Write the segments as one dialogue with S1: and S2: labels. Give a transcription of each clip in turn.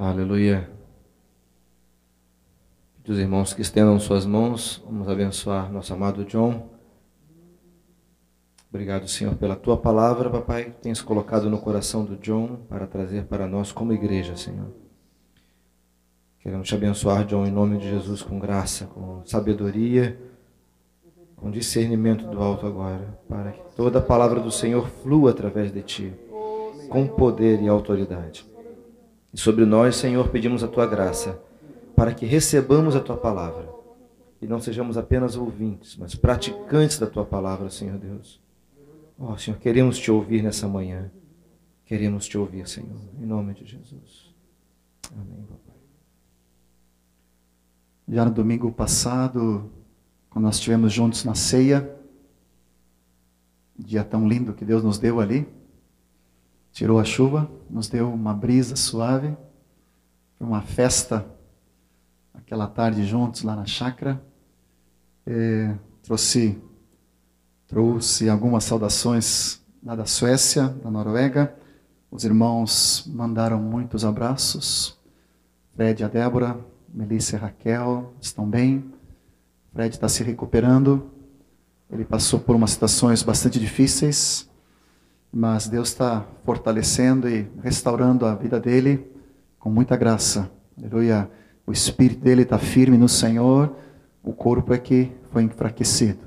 S1: Aleluia. Os irmãos que estendam suas mãos, vamos abençoar nosso amado John. Obrigado, Senhor, pela tua palavra, papai, que tens colocado no coração do John para trazer para nós como igreja, Senhor. Queremos te abençoar, John, em nome de Jesus, com graça, com sabedoria, com discernimento do alto agora, para que toda a palavra do Senhor flua através de ti, com poder e autoridade. E sobre nós, Senhor, pedimos a tua graça, para que recebamos a tua palavra e não sejamos apenas ouvintes, mas praticantes da tua palavra, Senhor Deus. Ó oh, Senhor, queremos te ouvir nessa manhã. Queremos te ouvir, Senhor, em nome de Jesus. Amém.
S2: Já no domingo passado, quando nós estivemos juntos na ceia, dia tão lindo que Deus nos deu ali, tirou a chuva, nos deu uma brisa suave, foi uma festa aquela tarde juntos lá na chácara. É, trouxe, trouxe algumas saudações lá da Suécia, da Noruega. Os irmãos mandaram muitos abraços. Fred e a Débora, Melissa e Raquel estão bem. Fred está se recuperando. Ele passou por umas situações bastante difíceis mas Deus está fortalecendo e restaurando a vida dele com muita graça. Aleluia. O espírito dele está firme no Senhor, o corpo é que foi enfraquecido,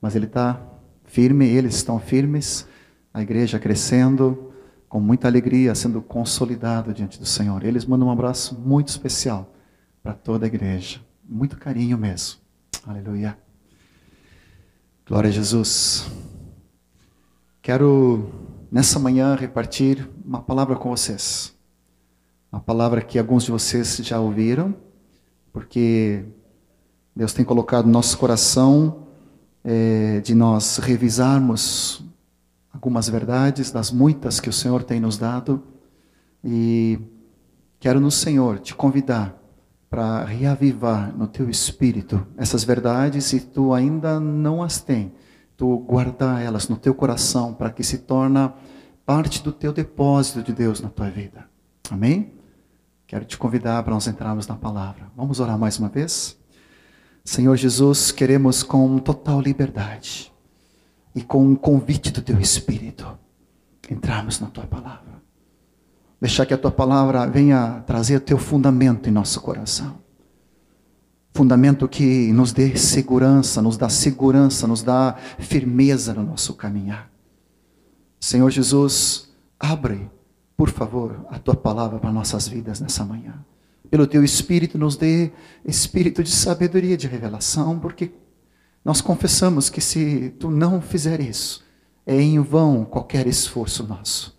S2: mas ele está firme, eles estão firmes, a igreja crescendo com muita alegria, sendo consolidado diante do Senhor. Eles mandam um abraço muito especial para toda a igreja, muito carinho mesmo. Aleluia. Glória a Jesus. Quero nessa manhã repartir uma palavra com vocês. Uma palavra que alguns de vocês já ouviram, porque Deus tem colocado no nosso coração é, de nós revisarmos algumas verdades das muitas que o Senhor tem nos dado. E quero no Senhor te convidar para reavivar no teu espírito essas verdades se tu ainda não as tem tu guardar elas no teu coração para que se torna parte do teu depósito de Deus na tua vida. Amém? Quero te convidar para nós entrarmos na palavra. Vamos orar mais uma vez? Senhor Jesus, queremos com total liberdade e com o convite do teu Espírito entrarmos na tua palavra. Deixar que a tua palavra venha trazer o teu fundamento em nosso coração fundamento que nos dê segurança, nos dá segurança, nos dá firmeza no nosso caminhar. Senhor Jesus, abre, por favor, a tua palavra para nossas vidas nessa manhã. Pelo teu espírito, nos dê espírito de sabedoria, de revelação, porque nós confessamos que se tu não fizer isso, é em vão qualquer esforço nosso.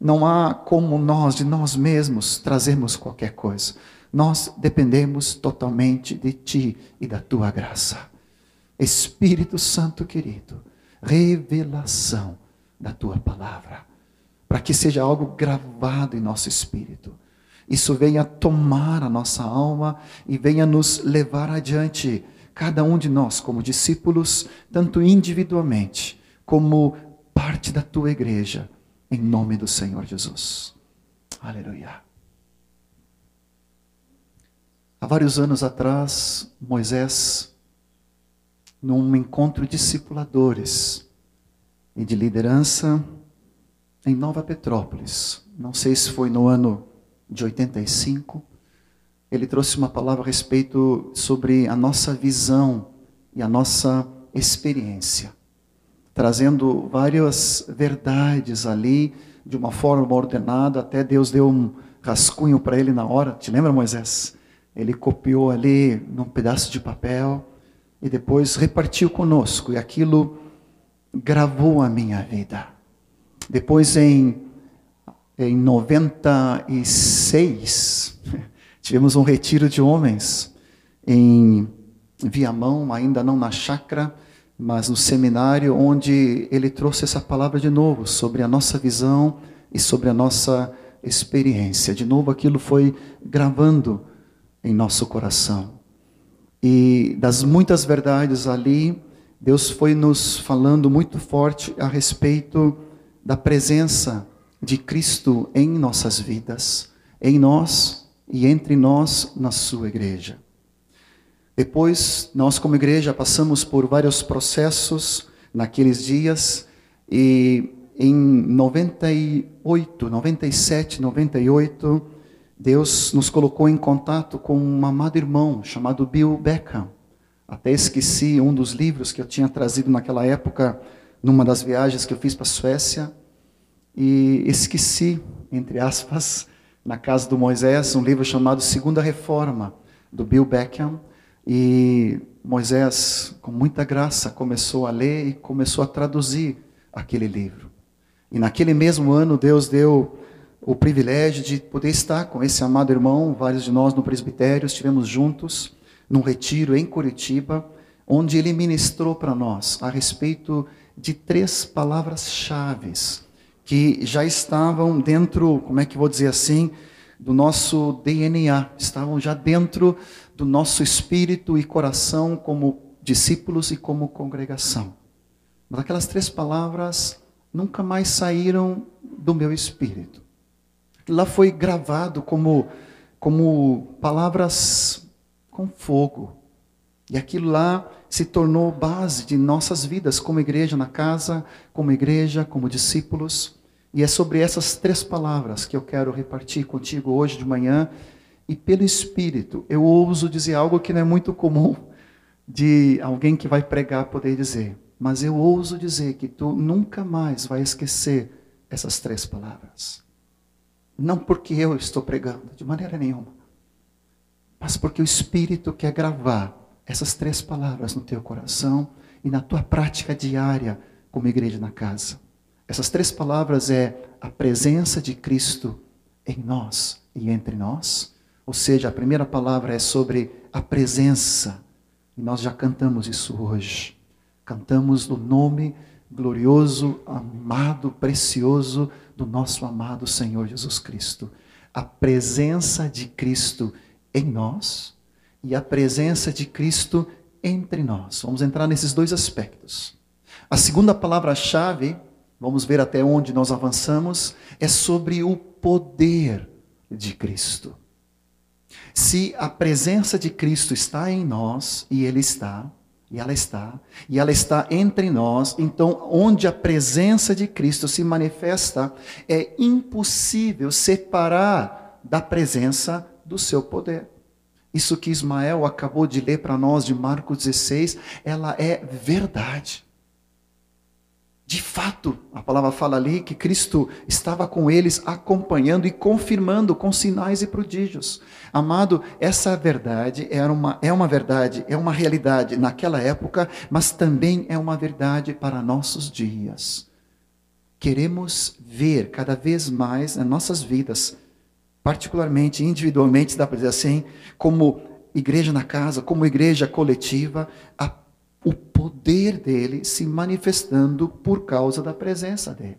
S2: Não há como nós, de nós mesmos, trazermos qualquer coisa nós dependemos totalmente de Ti e da Tua graça. Espírito Santo querido, revelação da Tua palavra, para que seja algo gravado em nosso espírito. Isso venha tomar a nossa alma e venha nos levar adiante, cada um de nós, como discípulos, tanto individualmente como parte da tua igreja, em nome do Senhor Jesus. Aleluia. Há vários anos atrás, Moisés, num encontro de discipuladores e de liderança em Nova Petrópolis, não sei se foi no ano de 85, ele trouxe uma palavra a respeito sobre a nossa visão e a nossa experiência, trazendo várias verdades ali de uma forma ordenada, até Deus deu um rascunho para ele na hora. Te lembra, Moisés? Ele copiou ali num pedaço de papel e depois repartiu conosco, e aquilo gravou a minha vida. Depois, em, em 96, tivemos um retiro de homens em Viamão, ainda não na chácara, mas no seminário, onde ele trouxe essa palavra de novo sobre a nossa visão e sobre a nossa experiência. De novo, aquilo foi gravando em nosso coração. E das muitas verdades ali, Deus foi nos falando muito forte a respeito da presença de Cristo em nossas vidas, em nós e entre nós na sua igreja. Depois, nós como igreja passamos por vários processos naqueles dias e em 98, 97, 98, Deus nos colocou em contato com um amado irmão chamado Bill Beckham. Até esqueci um dos livros que eu tinha trazido naquela época, numa das viagens que eu fiz para a Suécia, e esqueci, entre aspas, na casa do Moisés, um livro chamado Segunda Reforma, do Bill Beckham. E Moisés, com muita graça, começou a ler e começou a traduzir aquele livro. E naquele mesmo ano, Deus deu o privilégio de poder estar com esse amado irmão. Vários de nós no presbitério estivemos juntos num retiro em Curitiba, onde ele ministrou para nós a respeito de três palavras-chave que já estavam dentro, como é que vou dizer assim, do nosso DNA, estavam já dentro do nosso espírito e coração como discípulos e como congregação. Mas aquelas três palavras nunca mais saíram do meu espírito. Lá foi gravado como, como palavras com fogo. E aquilo lá se tornou base de nossas vidas como igreja na casa, como igreja, como discípulos. E é sobre essas três palavras que eu quero repartir contigo hoje de manhã. E pelo Espírito, eu ouso dizer algo que não é muito comum de alguém que vai pregar poder dizer. Mas eu ouso dizer que tu nunca mais vai esquecer essas três palavras. Não porque eu estou pregando, de maneira nenhuma. Mas porque o Espírito quer gravar essas três palavras no teu coração e na tua prática diária como igreja na casa. Essas três palavras é a presença de Cristo em nós e entre nós. Ou seja, a primeira palavra é sobre a presença. E nós já cantamos isso hoje. Cantamos no nome glorioso, amado, precioso do nosso amado Senhor Jesus Cristo. A presença de Cristo em nós e a presença de Cristo entre nós. Vamos entrar nesses dois aspectos. A segunda palavra-chave vamos ver até onde nós avançamos, é sobre o poder de Cristo. Se a presença de Cristo está em nós, e Ele está, e ela está, e ela está entre nós, então onde a presença de Cristo se manifesta, é impossível separar da presença do seu poder. Isso que Ismael acabou de ler para nós de Marcos 16, ela é verdade. De fato, a palavra fala ali que Cristo estava com eles acompanhando e confirmando com sinais e prodígios. Amado, essa verdade era uma, é uma verdade, é uma realidade naquela época, mas também é uma verdade para nossos dias. Queremos ver cada vez mais nas nossas vidas, particularmente individualmente, dá para dizer assim, como igreja na casa, como igreja coletiva, a o poder dele se manifestando por causa da presença dele.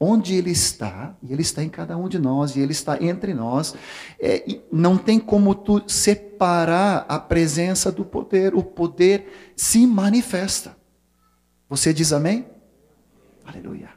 S2: Onde ele está, e ele está em cada um de nós, e ele está entre nós, é, não tem como tu separar a presença do poder, o poder se manifesta. Você diz amém? Aleluia.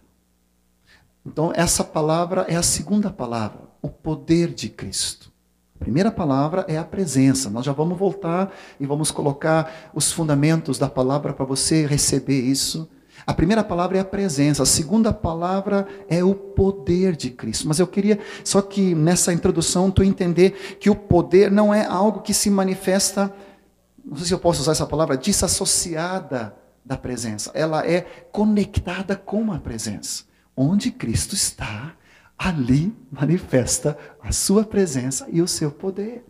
S2: Então, essa palavra é a segunda palavra, o poder de Cristo. Primeira palavra é a presença. Nós já vamos voltar e vamos colocar os fundamentos da palavra para você receber isso. A primeira palavra é a presença, a segunda palavra é o poder de Cristo. Mas eu queria só que nessa introdução tu entender que o poder não é algo que se manifesta, não sei se eu posso usar essa palavra, desassociada da presença. Ela é conectada com a presença. Onde Cristo está, ali manifesta a sua presença e o seu poder.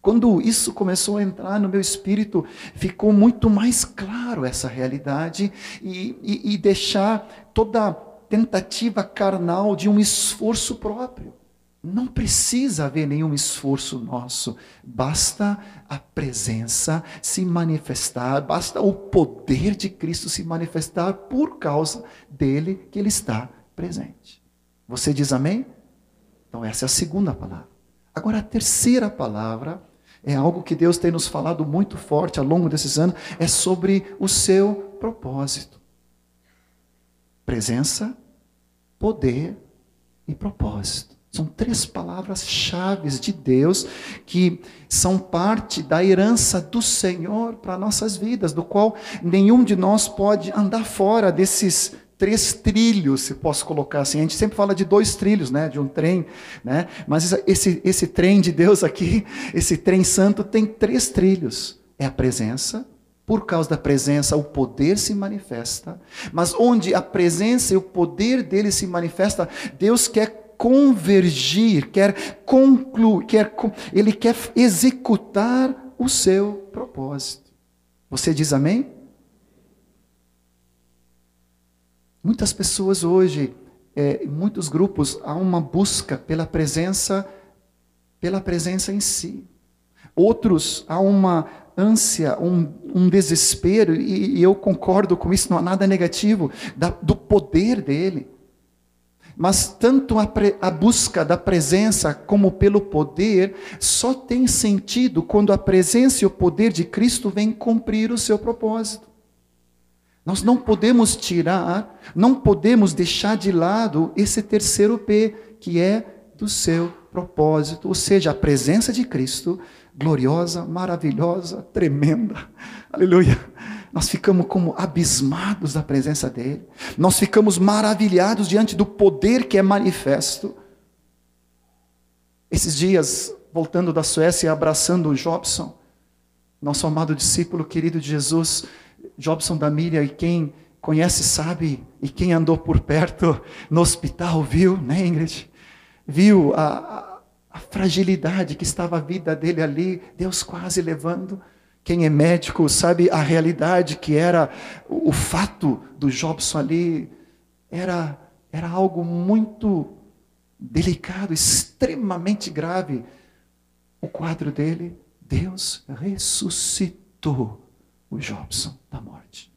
S2: Quando isso começou a entrar no meu espírito, ficou muito mais claro essa realidade e, e, e deixar toda tentativa carnal de um esforço próprio. Não precisa haver nenhum esforço nosso, basta a presença se manifestar, basta o poder de Cristo se manifestar por causa dele que ele está presente. Você diz amém? Então, essa é a segunda palavra. Agora, a terceira palavra é algo que Deus tem nos falado muito forte ao longo desses anos, é sobre o seu propósito. Presença, poder e propósito. São três palavras-chave de Deus que são parte da herança do Senhor para nossas vidas, do qual nenhum de nós pode andar fora desses três trilhos, se posso colocar assim. A gente sempre fala de dois trilhos, né, de um trem, né? Mas esse esse trem de Deus aqui, esse trem santo tem três trilhos. É a presença, por causa da presença, o poder se manifesta. Mas onde a presença e o poder dele se manifesta, Deus quer convergir, quer concluir, quer, ele quer executar o seu propósito. Você diz amém? Muitas pessoas hoje, é, muitos grupos, há uma busca pela presença, pela presença em si. Outros, há uma ânsia, um, um desespero, e, e, eu concordo com isso, não há nada negativo, da, do poder dele. Mas tanto a, pre, a, busca da presença como pelo poder só tem sentido quando a presença e o poder de Cristo vêm cumprir o seu propósito. Nós não podemos tirar, não podemos deixar de lado esse terceiro P, que é do seu propósito, ou seja, a presença de Cristo, gloriosa, maravilhosa, tremenda. Aleluia nós ficamos como abismados da presença dele, nós ficamos maravilhados diante do poder que é manifesto. Esses dias, voltando da Suécia e abraçando o Jobson, nosso amado discípulo querido de Jesus, Jobson da Míria, e quem conhece sabe, e quem andou por perto no hospital viu, né, Ingrid? Viu a, a, a fragilidade que estava a vida dele ali, Deus quase levando. Quem é médico sabe a realidade que era o, fato do Jobson ali era era algo muito delicado, extremamente grave. O quadro dele, Deus ressuscitou o Jobson da morte.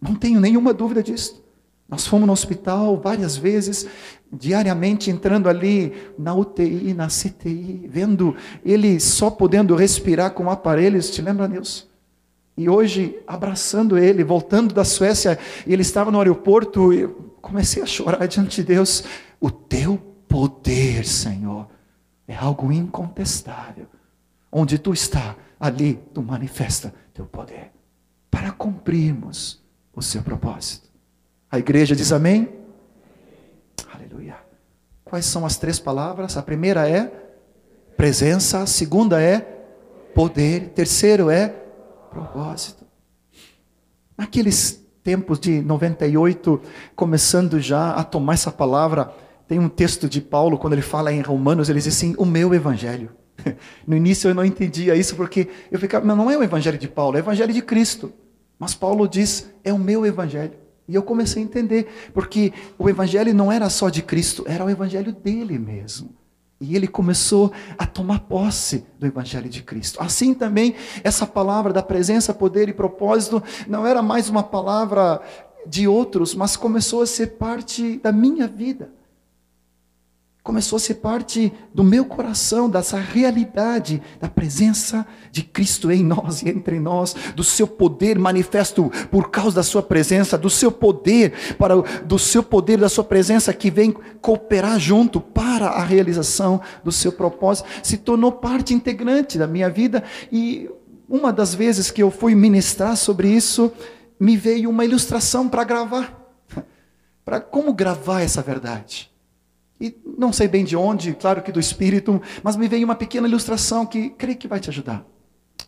S2: Não tenho nenhuma dúvida disso. Nós fomos no hospital várias vezes, diariamente entrando ali na UTI, na CTI, vendo ele só podendo respirar com aparelhos, te lembra, Nilson? E hoje, abraçando ele, voltando da Suécia, ele estava no aeroporto, e comecei a chorar diante de Deus. O teu poder, Senhor, é algo incontestável. Onde tu está, ali tu manifesta teu poder, para cumprirmos o seu propósito. A igreja diz amém? Aleluia. Quais são as três palavras? A primeira é presença, a segunda é poder, terceiro é propósito. Naqueles tempos de 98, começando já a tomar essa palavra, tem um texto de Paulo, quando ele fala em Romanos, ele diz assim: o meu evangelho. No início eu não entendia isso, porque eu ficava, não é o evangelho de Paulo, é o evangelho de Cristo. Mas Paulo diz: é o meu evangelho. E eu comecei a entender, porque o evangelho não era só de Cristo, era o evangelho dele mesmo. E ele começou a tomar posse do Evangelho de Cristo. Assim também, essa palavra da presença, poder e propósito não era mais uma palavra de outros, mas começou a ser parte da minha vida começou a ser parte do meu coração, dessa realidade da presença de Cristo em nós e entre nós, do seu poder manifesto por causa da sua presença, do seu poder para do seu poder da sua presença que vem cooperar junto para a realização do seu propósito, se tornou parte integrante da minha vida e uma das vezes que eu fui ministrar sobre isso, me veio uma ilustração para gravar. Para como gravar essa verdade? E não sei bem de onde, claro que do Espírito, mas me veio uma pequena ilustração que creio que vai te ajudar.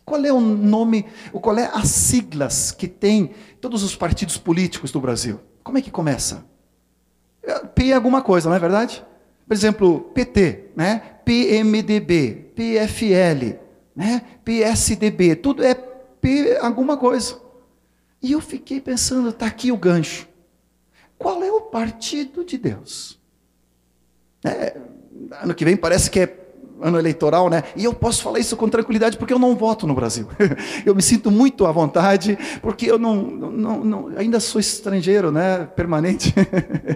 S2: Qual é o nome, qual é as siglas que tem todos os partidos políticos do Brasil? Como é que começa? P é alguma coisa, não é verdade? Por exemplo, PT, né? PMDB, PFL, né? PSDB, tudo é P alguma coisa. E eu fiquei pensando, está aqui o gancho. Qual é o partido de Deus? É, ano que vem parece que é ano eleitoral, né? E eu posso falar isso com tranquilidade porque eu não voto no Brasil. eu me sinto muito à vontade porque eu não, não, não ainda sou estrangeiro, né? Permanente.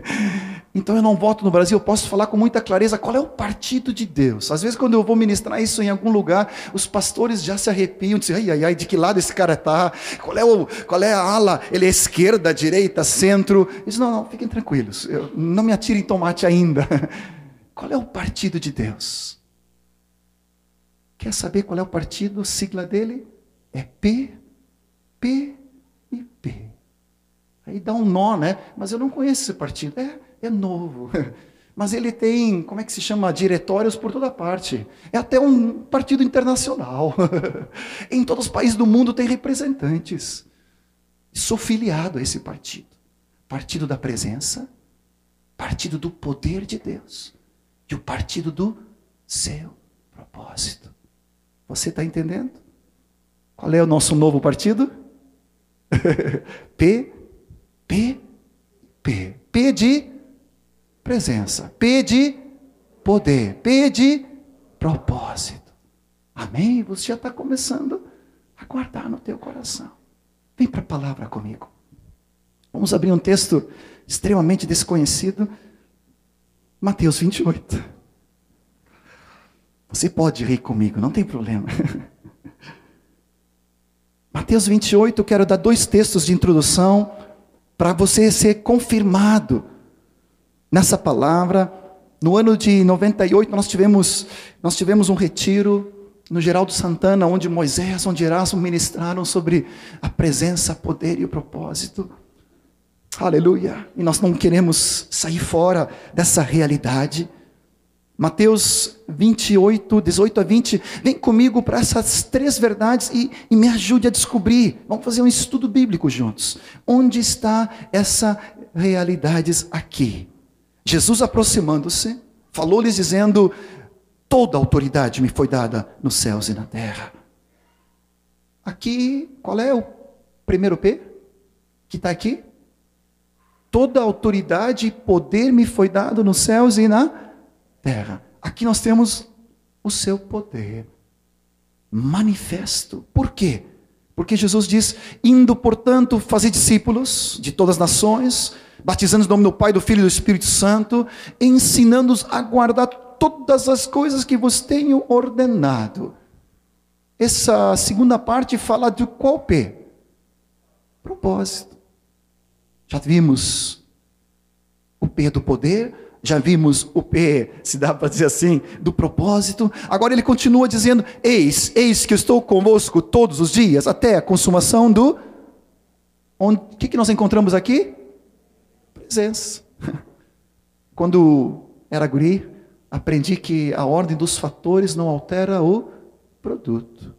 S2: então eu não voto no Brasil. Eu posso falar com muita clareza qual é o partido de Deus. Às vezes quando eu vou ministrar isso em algum lugar, os pastores já se arrepiam, dizem: ai, ai, ai, de que lado esse cara está? Qual é o, qual é a ala? Ele é esquerda, direita, centro? Digo, não, não, fiquem tranquilos. Eu, não me atirem tomate ainda. Qual é o partido de Deus? Quer saber qual é o partido? Sigla dele é P, P e P. Aí dá um nó, né? Mas eu não conheço esse partido. É, é novo. Mas ele tem, como é que se chama? Diretórios por toda parte. É até um partido internacional. em todos os países do mundo tem representantes. Sou filiado a esse partido. Partido da presença, partido do poder de Deus e o partido do seu propósito. Você está entendendo? Qual é o nosso novo partido? P, P, P. P de presença. P de poder. P de propósito. Amém? Você já está começando a guardar no teu coração. Vem para a palavra comigo. Vamos abrir um texto extremamente desconhecido. Mateus 28. Você pode rir comigo, não tem problema. Mateus 28, quero dar dois textos de introdução para você ser confirmado nessa palavra. No ano de 98 nós tivemos nós tivemos um retiro no Geraldo Santana, onde Moisés, onde Erasmo ministraram sobre a presença, poder e o propósito. Aleluia. E nós não queremos sair fora dessa realidade. Mateus 28, 18 a 20. Vem comigo para essas três verdades e, e, me ajude a descobrir. Vamos fazer um estudo bíblico juntos. Onde está essa realidades aqui? Jesus aproximando-se, falou-lhes dizendo: Toda autoridade me foi dada nos céus e na terra. Aqui, qual é o primeiro P que está aqui? Toda autoridade e poder me foi dado nos céus e na terra. Aqui nós temos o seu poder manifesto. Por quê? Porque Jesus diz: indo, portanto, fazer discípulos de todas as nações, batizando no nome do Pai, do Filho e do Espírito Santo, ensinando-os a guardar todas as coisas que vos tenho ordenado. Essa segunda parte fala de qual P? Propósito. Já vimos o P do poder, já vimos o P, se dá para dizer assim, do propósito. Agora ele continua dizendo: Eis, eis que estou convosco todos os dias, até a consumação do. O que, que nós encontramos aqui? Presença. Quando era guri, aprendi que a ordem dos fatores não altera o produto.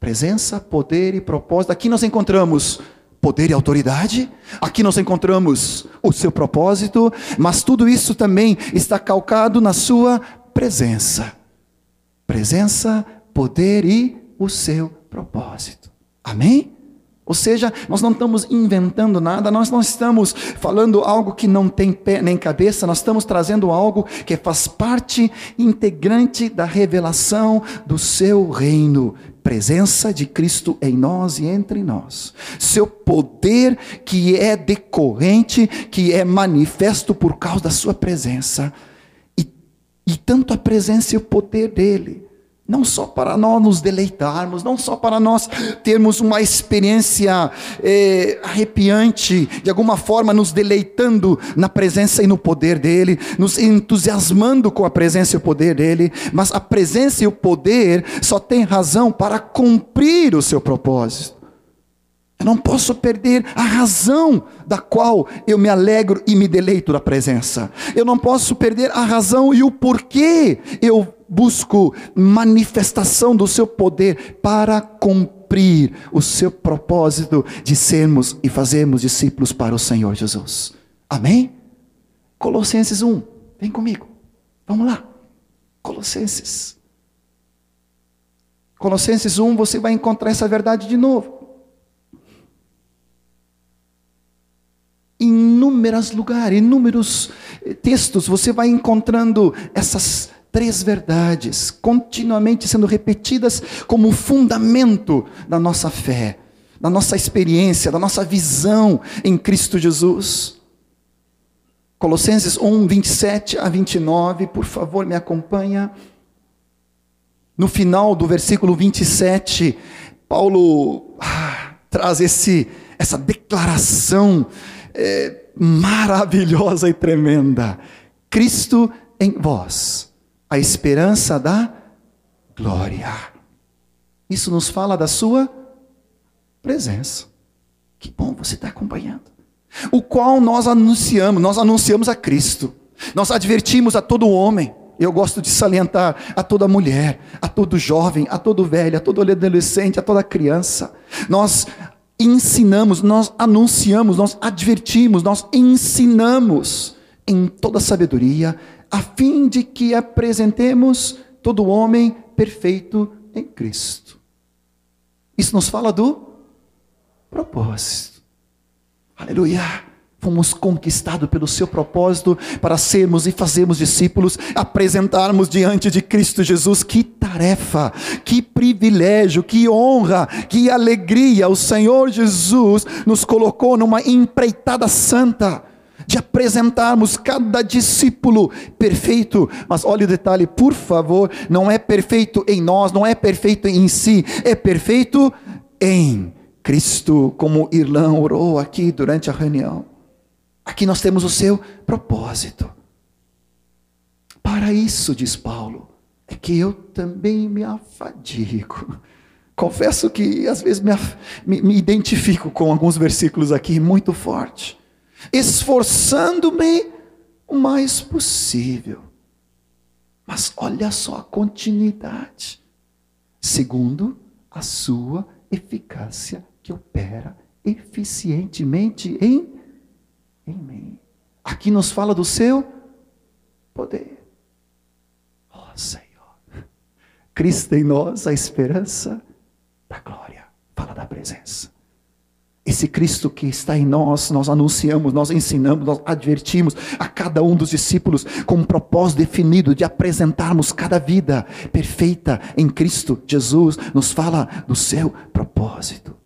S2: Presença, poder e propósito. Aqui nós encontramos poder e autoridade. Aqui nós encontramos o seu propósito, mas tudo isso também está calcado na sua presença. Presença, poder e o seu propósito. Amém? Ou seja, nós não estamos inventando nada, nós não estamos falando algo que não tem pé nem cabeça, nós estamos trazendo algo que faz parte integrante da revelação do seu reino. Presença de Cristo em nós e entre nós. Seu poder que é decorrente, que é manifesto por causa da sua presença. E, e tanto a presença e o poder dele não só para nós nos deleitarmos, não só para nós termos uma experiência é, arrepiante, de alguma forma nos deleitando na presença e no poder dEle, nos entusiasmando com a presença e o poder dEle, mas a presença e o poder só tem razão para cumprir o seu propósito. Eu não posso perder a razão da qual eu me alegro e me deleito da presença. Eu não posso perder a razão e o porquê eu busco manifestação do seu poder para cumprir o seu propósito de sermos e fazermos discípulos para o Senhor Jesus. Amém? Colossenses 1, vem comigo. Vamos lá. Colossenses. Colossenses 1, você vai encontrar essa verdade de novo. Inúmeros lugares, inúmeros eh, textos, você vai encontrando essas três verdades continuamente sendo repetidas como fundamento da nossa fé, da nossa experiência, da nossa visão em Cristo Jesus. Colossenses 1, 27 a 29, por favor, me acompanha. No final do versículo 27, Paulo ah, traz esse, essa declaração é, maravilhosa e tremenda. Cristo em vós a esperança da glória. Isso nos fala da sua presença. Que bom você está acompanhando. O qual nós anunciamos, nós anunciamos a Cristo. Nós advertimos a todo homem. Eu gosto de salientar a toda mulher, a todo jovem, a todo velho, a todo adolescente, a toda criança. Nós ensinamos, nós anunciamos, nós advertimos, nós ensinamos em toda sabedoria, a fim de que apresentemos todo homem perfeito em Cristo. Isso nos fala do propósito. Aleluia. Fomos conquistados pelo seu propósito para sermos e fazermos discípulos, apresentarmos diante de Cristo Jesus. Que tarefa, que privilégio, que honra, que alegria. O Senhor Jesus nos colocou numa empreitada santa de apresentarmos cada discípulo perfeito. Mas olha o detalhe, por favor, não é perfeito em nós, não é perfeito em si, é perfeito em Cristo, como Irlã orou aqui durante a reunião. Aqui nós temos o seu propósito. Para isso, diz Paulo, é que eu também me afadigo. Confesso que às vezes me, me, me identifico com alguns versículos aqui muito forte. Esforçando-me o mais possível. Mas olha só a continuidade. Segundo a sua eficácia que opera eficientemente em em mim. Aqui nos fala do seu poder. Ó oh, Senhor. Cristo em nós, a esperança da glória. Fala da presença. Esse Cristo que está em nós, nós anunciamos, nós ensinamos, nós advertimos a cada um dos discípulos com um propósito definido de apresentarmos cada vida perfeita em Cristo Jesus, nos fala do seu propósito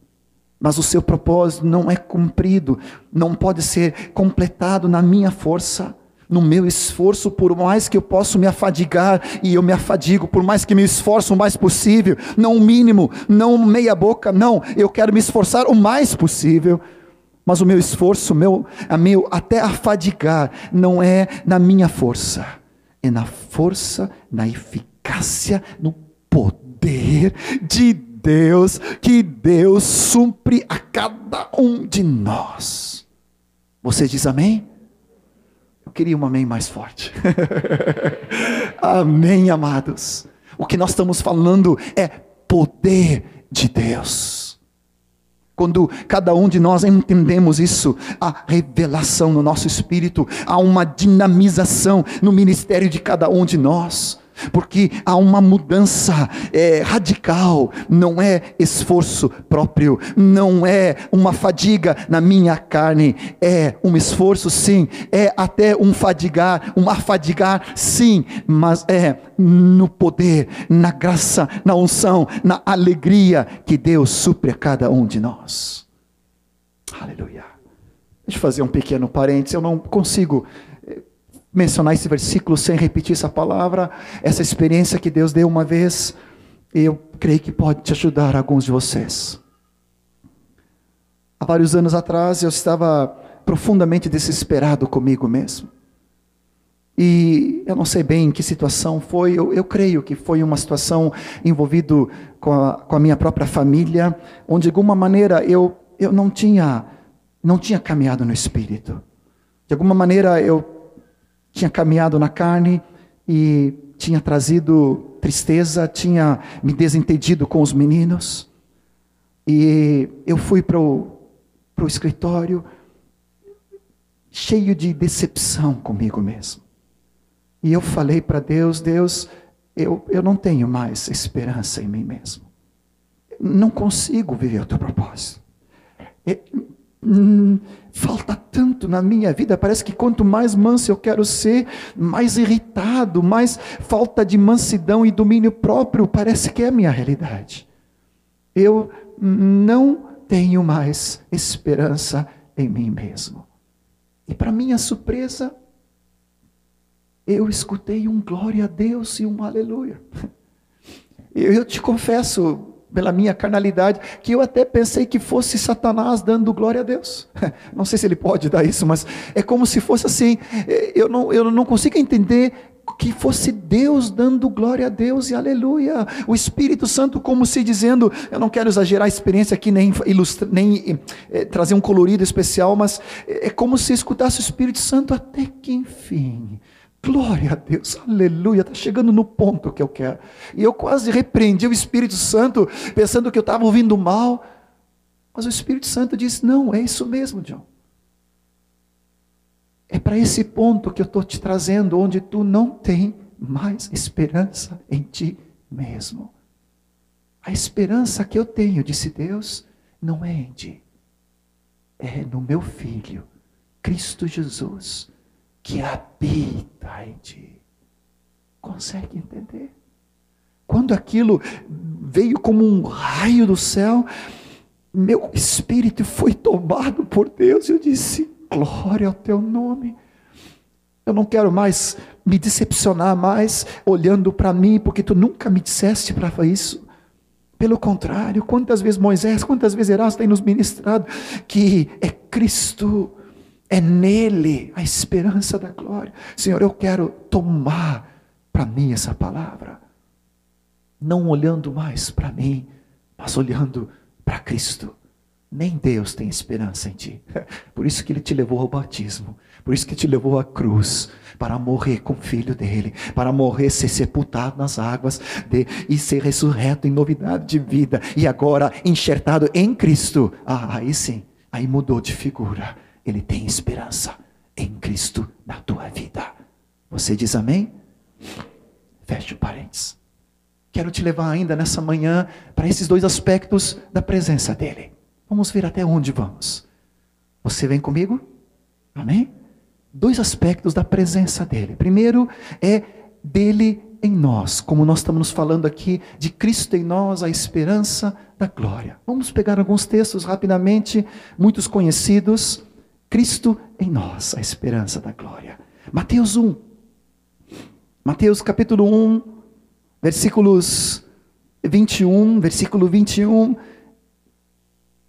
S2: mas o seu propósito não é cumprido, não pode ser completado na minha força, no meu esforço, por mais que eu possa me afadigar, e eu me afadigo, por mais que me esforço o mais possível, não o mínimo, não meia boca, não, eu quero me esforçar o mais possível, mas o meu esforço, meu, a meu até afadigar, não é na minha força, é na força, na eficácia, no poder de Deus Deus, que Deus supre a cada um de nós. Você diz amém? Eu queria um amém mais forte. amém, amados. O que nós estamos falando é poder de Deus. Quando cada um de nós entendemos isso, a revelação no nosso espírito, há uma dinamização no ministério de cada um de nós porque há uma mudança é, radical, não é esforço próprio, não é uma fadiga na minha carne, é um esforço sim, é até um fadigar, um afadigar sim, mas é no poder, na graça, na unção, na alegria que Deus supre a cada um de nós. Aleluia. Deixa eu fazer um pequeno parênteses, eu não consigo mencionar esse versículo sem repetir essa palavra, essa experiência que Deus deu uma vez, eu creio que pode te ajudar alguns de vocês. Há vários anos atrás eu estava profundamente desesperado comigo mesmo. E eu não sei bem em que situação foi, eu, eu creio que foi uma situação envolvida com a, com a minha própria família, onde de alguma maneira eu, eu não tinha não tinha caminhado no espírito. De alguma maneira eu tinha caminhado na carne e tinha trazido tristeza, tinha me desentendido com os meninos. E eu fui para o escritório cheio de decepção comigo mesmo. E eu falei para Deus: Deus, eu, eu não tenho mais esperança em mim mesmo. Não consigo viver o teu propósito. Hum, falta tanto na minha vida, parece que quanto mais manso eu quero ser, mais irritado, mais falta de mansidão e domínio próprio, parece que é a minha realidade. Eu não tenho mais esperança em mim mesmo. E para minha surpresa, eu escutei um glória a Deus e um aleluia. Eu te confesso, pela minha carnalidade, que eu até pensei que fosse Satanás dando glória a Deus. Não sei se ele pode dar isso, mas é como se fosse assim. Eh, eu não, eu não consigo entender que fosse Deus dando glória a Deus e aleluia. O Espírito Santo, como se dizendo, eu não quero exagerar a experiência aqui, nem, ilustrar, nem é, trazer um colorido especial, mas é, é como se escutasse o Espírito Santo até que enfim. Glória a Deus, aleluia, está chegando no ponto que eu quero. E eu quase repreendi o Espírito Santo, pensando que eu estava ouvindo mal. Mas o Espírito Santo disse: Não, é isso mesmo, John. É para esse ponto que eu estou te trazendo, onde tu não tem mais esperança em ti mesmo. A esperança que eu tenho, disse Deus, não é em ti, é no meu Filho, Cristo Jesus, que habita em ti. Consegue entender? Quando aquilo veio como um raio do céu, meu espírito foi tomado por Deus, eu disse: Glória ao teu nome. Eu não quero mais me decepcionar mais olhando para mim, porque tu nunca me disseste para isso. Pelo contrário, quantas vezes Moisés, quantas vezes Erasmo tem nos ministrado que é Cristo, é nele a esperança da glória. Senhor, eu quero tomar para mim essa palavra, não olhando mais para mim, mas olhando para Cristo nem Deus tem esperança em ti. Por isso que ele te levou ao batismo, por isso que te levou à cruz, para morrer com o filho dele, para morrer, ser sepultado nas águas de, e ser ressurreto em novidade de vida, e agora enxertado em Cristo. Ah, aí sim, aí mudou de figura. Ele tem esperança em Cristo na tua vida. Você diz amém? Feche o parênteses. Quero te levar ainda nessa manhã para esses dois aspectos da presença dele. Vamos ver até onde vamos. Você vem comigo? Amém? Dois aspectos da presença dele. Primeiro é dele em nós, como nós estamos falando aqui de Cristo em nós, a esperança da glória. Vamos pegar alguns textos rapidamente, muitos conhecidos. Cristo em nós, a esperança da glória. Mateus 1. Mateus capítulo 1, versículos 21, versículo 21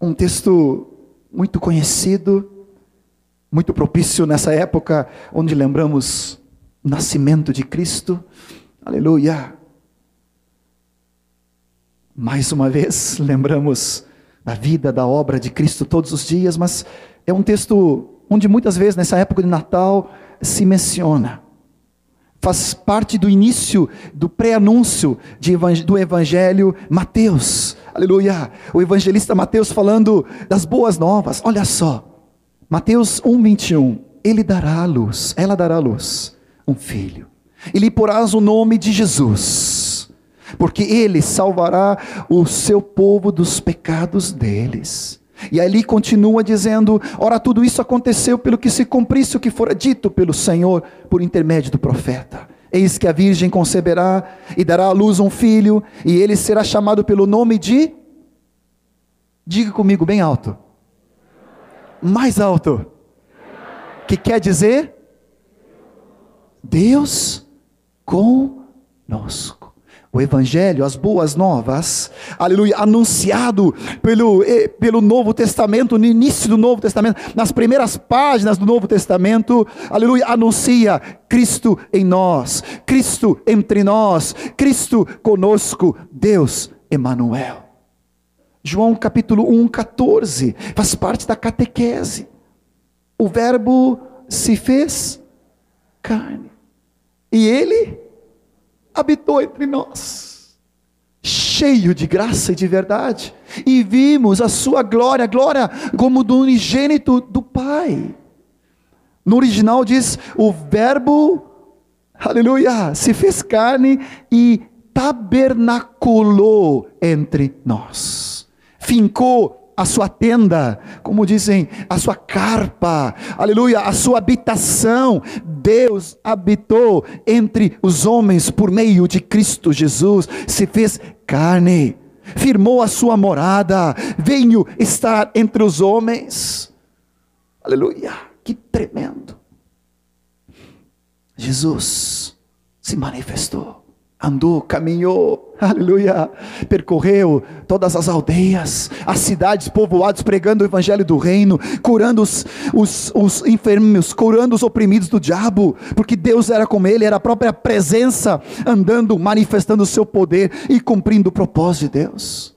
S2: um texto muito conhecido, muito propício nessa época onde lembramos o nascimento de Cristo. Aleluia! Mais uma vez, lembramos da vida, da obra de Cristo todos os dias, mas é um texto onde muitas vezes nessa época de Natal se menciona. Faz parte do início do pré-anúncio do Evangelho Mateus. Aleluia. O evangelista Mateus falando das boas novas. Olha só. Mateus 1:21. Ele dará a luz, ela dará a luz, um filho. E lhe porás o nome de Jesus, porque ele salvará o seu povo dos pecados deles. E ali continua dizendo: Ora, tudo isso aconteceu pelo que se cumprisse o que fora dito pelo Senhor por intermédio do profeta. Eis que a virgem conceberá e dará à luz um filho, e ele será chamado pelo nome de. Diga comigo bem alto. Mais alto. Que quer dizer? Deus conosco o Evangelho, as boas novas, aleluia, anunciado pelo, eh, pelo Novo Testamento, no início do Novo Testamento, nas primeiras páginas do Novo Testamento, aleluia, anuncia Cristo em nós, Cristo entre nós, Cristo conosco, Deus Emanuel. João capítulo 1, 14, faz parte da catequese. O Verbo se fez carne. E ele habitou entre nós, cheio de graça e de verdade, e vimos a sua glória, glória como do unigênito do Pai. No original diz: o Verbo, aleluia, se fez carne e tabernaculou entre nós, fincou a sua tenda, como dizem, a sua carpa, aleluia, a sua habitação. Deus habitou entre os homens por meio de Cristo Jesus, se fez carne, firmou a sua morada, veio estar entre os homens. Aleluia, que tremendo. Jesus se manifestou, andou, caminhou, aleluia, percorreu todas as aldeias, as cidades povoadas, pregando o evangelho do reino, curando os, os, os enfermos, curando os oprimidos do diabo, porque Deus era com ele, era a própria presença, andando, manifestando o seu poder e cumprindo o propósito de Deus.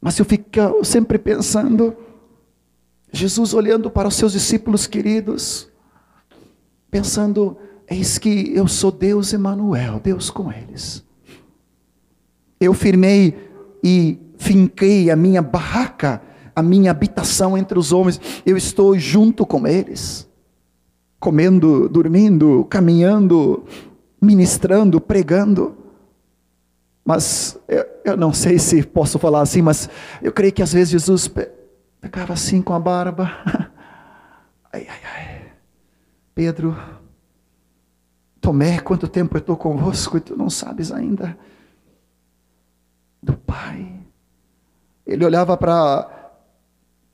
S2: Mas eu fico sempre pensando, Jesus olhando para os seus discípulos queridos, pensando, Eis que eu sou Deus Emanuel, Deus com eles. Eu firmei e finquei a minha barraca, a minha habitação entre os homens. Eu estou junto com eles, comendo, dormindo, caminhando, ministrando, pregando. Mas eu, eu não sei se posso falar assim, mas eu creio que às vezes Jesus pegava assim com a barba. Ai, ai, ai. Pedro, Tomé, quanto tempo eu estou convosco e tu não sabes ainda do Pai. Ele olhava para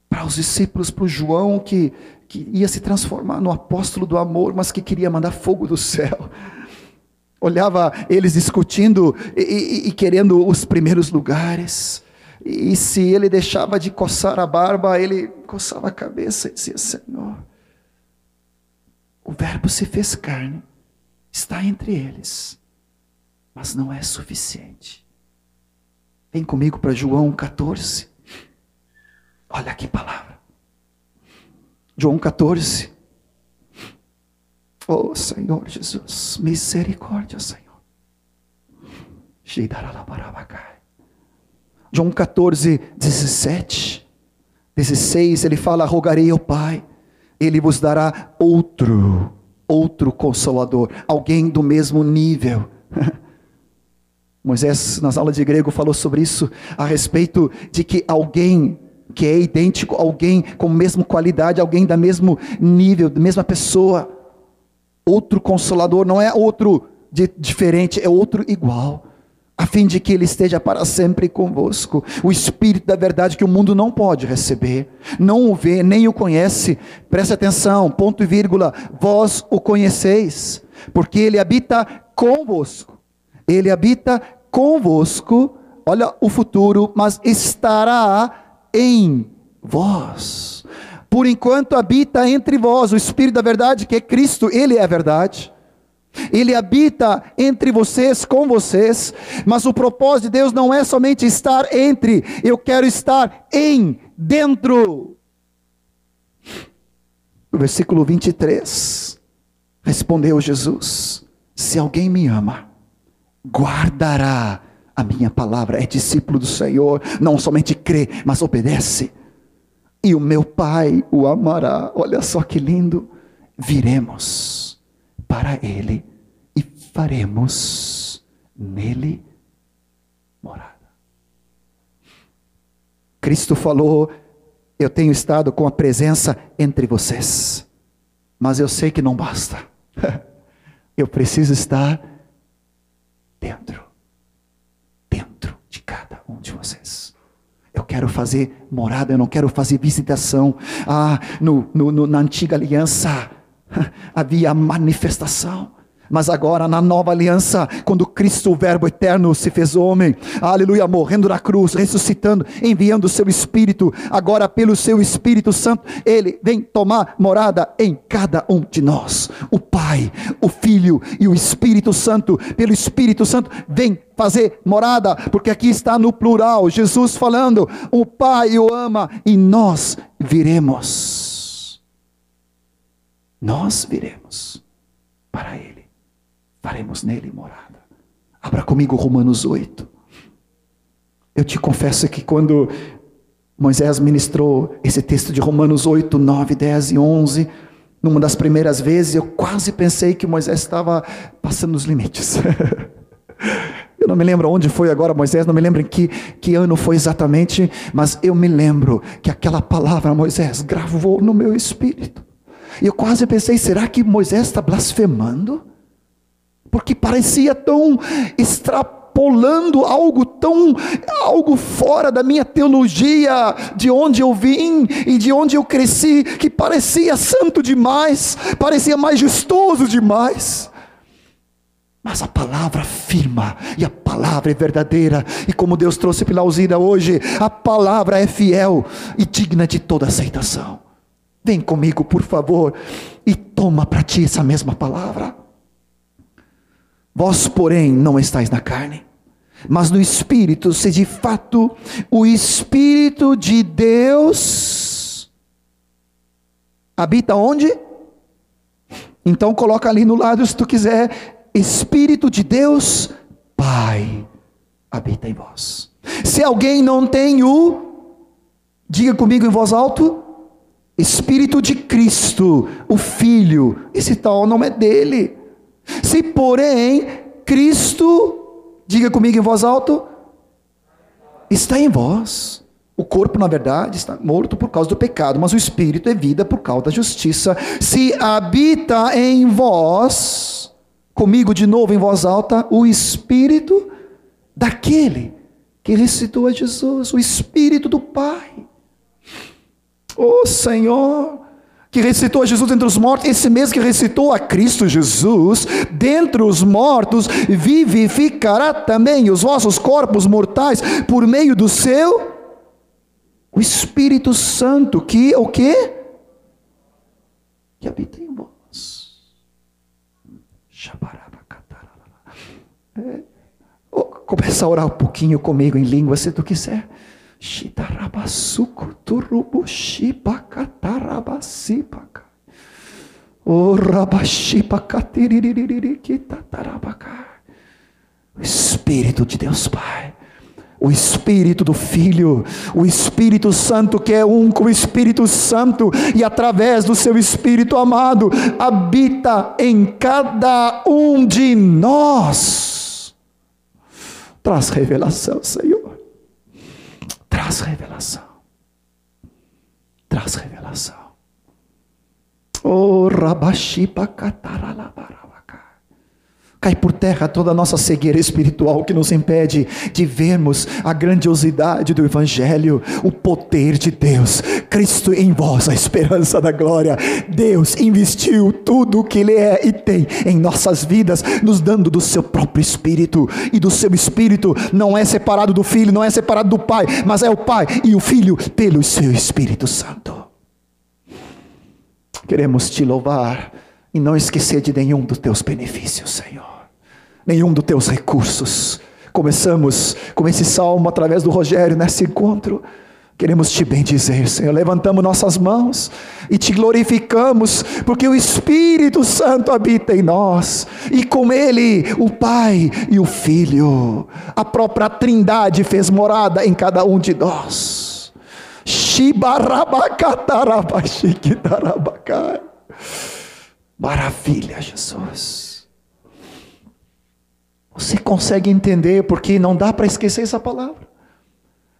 S2: para os discípulos, para o João que, que ia se transformar no apóstolo do amor, mas que queria mandar fogo do céu. Olhava eles discutindo e, e, e querendo os primeiros lugares. E se ele deixava de coçar a barba, ele coçava a cabeça e dizia: Senhor, o Verbo se fez carne está entre eles, mas não é suficiente. Vem comigo para João 14. Olha que palavra. João 14. Oh Senhor Jesus, misericórdia, Senhor. João 14, 17. 16, ele fala: Rogarei ao Pai, ele vos dará outro outro consolador, alguém do mesmo nível. Moisés, nas aulas de grego, falou sobre isso, a respeito de que alguém que é idêntico, alguém com a mesma qualidade, alguém da mesmo nível, da mesma pessoa, outro consolador, não é outro de, diferente, é outro igual a fim de que ele esteja para sempre convosco. O Espírito da verdade que o mundo não pode receber, não o vê, nem o conhece. Preste atenção, ponto e vírgula, vós o conheceis, porque ele habita convosco. Ele habita convosco, olha o futuro, mas estará em vós. Por enquanto habita entre vós o Espírito da verdade, que é Cristo, ele é a verdade. Ele habita entre vocês, com vocês, mas o propósito de Deus não é somente estar entre, eu quero estar em, dentro. O versículo 23, respondeu Jesus: Se alguém me ama, guardará a minha palavra, é discípulo do Senhor, não somente crê, mas obedece, e o meu Pai o amará. Olha só que lindo, viremos para Ele e faremos nele morada. Cristo falou: Eu tenho estado com a presença entre vocês, mas eu sei que não basta. eu preciso estar dentro, dentro de cada um de vocês. Eu quero fazer morada, eu não quero fazer visitação. Ah, no, no, na antiga aliança, havia manifestação. Mas agora, na nova aliança, quando Cristo, o Verbo eterno, se fez homem, aleluia, morrendo na cruz, ressuscitando, enviando o seu Espírito, agora pelo seu Espírito Santo, ele vem tomar morada em cada um de nós. O Pai, o Filho e o Espírito Santo, pelo Espírito Santo, vem fazer morada, porque aqui está no plural, Jesus falando: o Pai o ama e nós viremos nós viremos para Ele, faremos nele morada. Abra comigo Romanos 8. Eu te confesso que quando Moisés ministrou esse texto de Romanos 8, 9, 10 e 11, numa das primeiras vezes, eu quase pensei que Moisés estava passando os limites. Eu não me lembro onde foi agora Moisés, não me lembro em que, que ano foi exatamente, mas eu me lembro que aquela palavra Moisés gravou no meu espírito. E eu quase pensei: será que Moisés está blasfemando? Porque parecia tão extrapolando algo tão algo fora da minha teologia, de onde eu vim e de onde eu cresci, que parecia santo demais, parecia majestoso demais. Mas a palavra firma e a palavra é verdadeira. E como Deus trouxe pela Alzira hoje, a palavra é fiel e digna de toda aceitação. Vem comigo, por favor, e toma para ti essa mesma palavra. Vós, porém, não estáis na carne, mas no Espírito, se de fato o Espírito de Deus habita onde? Então coloca ali no lado se tu quiser Espírito de Deus, Pai, habita em vós. Se alguém não tem o, diga comigo em voz alta, Espírito de Cristo, o Filho, esse tal não é dele. Se porém Cristo, diga comigo em voz alta, está em vós. O corpo, na verdade, está morto por causa do pecado, mas o espírito é vida por causa da justiça. Se habita em vós, comigo de novo em voz alta, o Espírito daquele que ressuscitou a Jesus, o Espírito do Pai. Oh Senhor, que ressuscitou a Jesus dentre os mortos, esse mesmo que ressuscitou a Cristo Jesus dentre os mortos, vivificará também os vossos corpos mortais por meio do seu o Espírito Santo que o que que habita em vós. É. Começa a orar um pouquinho comigo em língua, se tu quiser. Shitarabasuko turubushi katarabasipaka. O rabashipa katiririri kitatarabaka. O Espírito de Deus Pai o Espírito do Filho, o Espírito Santo que é um com o Espírito Santo e através do seu Espírito amado habita em cada um de nós. Traz revelação, Senhor. Traz revelação. Traz revelação. Oh, Rabashipa Kataralabara. Cai por terra toda a nossa cegueira espiritual que nos impede de vermos a grandiosidade do Evangelho, o poder de Deus, Cristo em vós, a esperança da glória. Deus investiu tudo o que Ele é e tem em nossas vidas, nos dando do seu próprio Espírito, e do seu Espírito não é separado do Filho, não é separado do Pai, mas é o Pai e o Filho pelo seu Espírito Santo. Queremos te louvar e não esquecer de nenhum dos teus benefícios, Senhor nenhum dos teus recursos. Começamos com esse salmo através do Rogério nesse encontro. Queremos te bendizer, Senhor. Levantamos nossas mãos e te glorificamos, porque o Espírito Santo habita em nós, e com ele o Pai e o Filho. A própria Trindade fez morada em cada um de nós. Maravilha, Jesus. Você consegue entender porque não dá para esquecer essa palavra?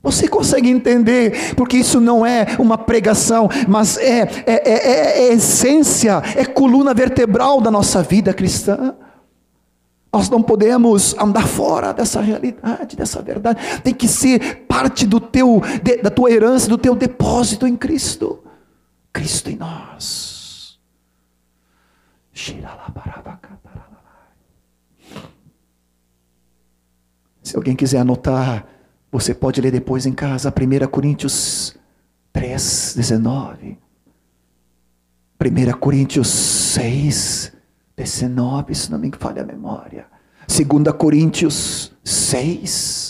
S2: Você consegue entender, porque isso não é uma pregação, mas é, é, é, é, essência, é coluna vertebral da nossa vida cristã. Nós não podemos andar fora dessa realidade, dessa verdade. Tem que ser parte do teu, da tua herança, do teu depósito em Cristo. Cristo em nós. Se alguém quiser anotar, você pode ler depois em casa, 1 Coríntios 3, 19. 1 Coríntios 6, 19, se não me falha a memória. 2 Coríntios 6,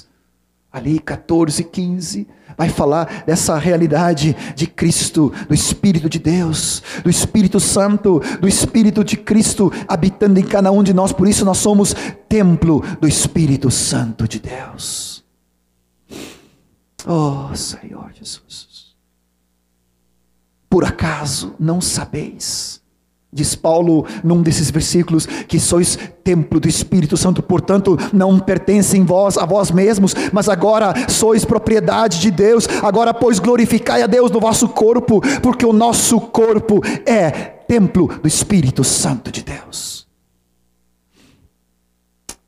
S2: ali 14, 15 vai falar dessa realidade de Cristo, do Espírito de Deus, do Espírito Santo, do Espírito de Cristo habitando em cada um de nós, por isso nós somos templo do Espírito Santo de Deus. Oh Senhor Jesus, por acaso não sabeis Diz Paulo num desses versículos que sois templo do Espírito Santo, portanto não pertencem vós a vós mesmos, mas agora sois propriedade de Deus. Agora, pois, glorificai a Deus no vosso corpo, porque o nosso corpo é templo do Espírito Santo de Deus.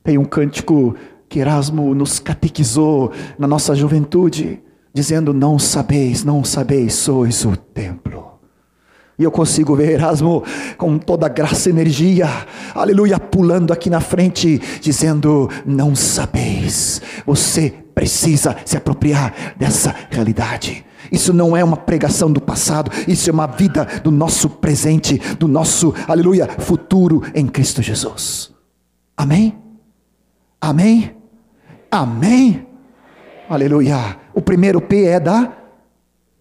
S2: Tem um cântico que Erasmo nos catequizou na nossa juventude, dizendo: Não sabeis, não sabeis, sois o templo E eu consigo ver Erasmo com toda graça e energia, aleluia, pulando aqui na frente, dizendo: Não sabeis, você precisa se apropriar dessa realidade. Isso não é uma pregação do passado, isso é uma vida do nosso presente, do nosso, aleluia, futuro em Cristo Jesus. Amém? Amém? Amém? Aleluia. O primeiro P é da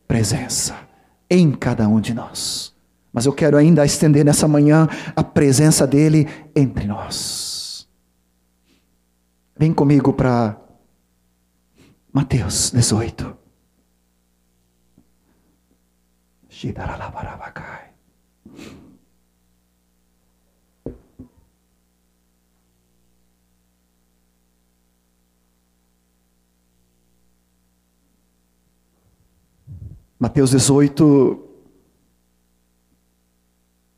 S2: presença em cada um de nós. Mas eu quero ainda estender nessa manhã a presença dele entre nós. Vem comigo para Mateus 18. Shidaralabarabacai. Mateus 18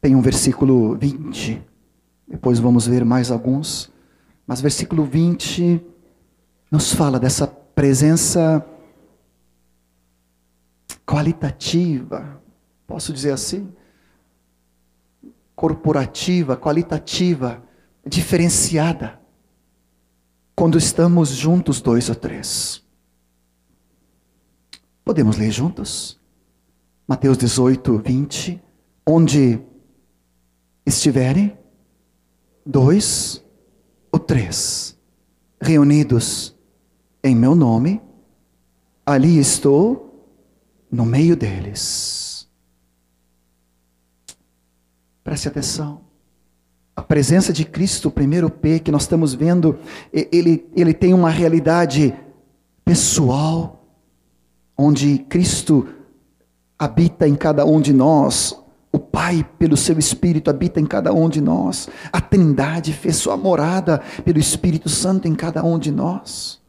S2: tem um versículo 20. Depois vamos ver mais alguns. Mas versículo 20 nos fala dessa presença qualitativa, posso dizer assim? Corporativa, qualitativa, diferenciada. Quando estamos juntos, dois ou três. Podemos ler juntos? Mateus 18, 20. Onde estiverem dois ou três reunidos em meu nome, ali estou no meio deles. Preste atenção. A presença de Cristo, o primeiro P que nós estamos vendo, ele, ele tem uma realidade pessoal onde Cristo habita em cada um de nós, o Pai, pelo seu Espírito, habita em cada um de nós, a Trindade fez sua morada pelo Espírito Santo em cada um de nós.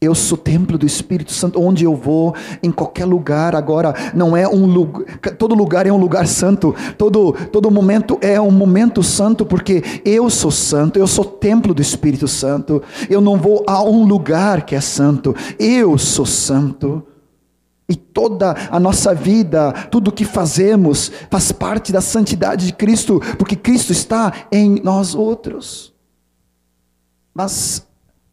S2: Eu sou templo do Espírito Santo, onde eu vou, em qualquer lugar. Agora, não é um lugar, todo lugar é um lugar santo, todo, todo momento é um momento santo, porque eu sou santo, eu sou templo do Espírito Santo. Eu não vou a um lugar que é santo, eu sou santo. E toda a nossa vida, tudo o que fazemos, faz parte da santidade de Cristo, porque Cristo está em nós outros. Mas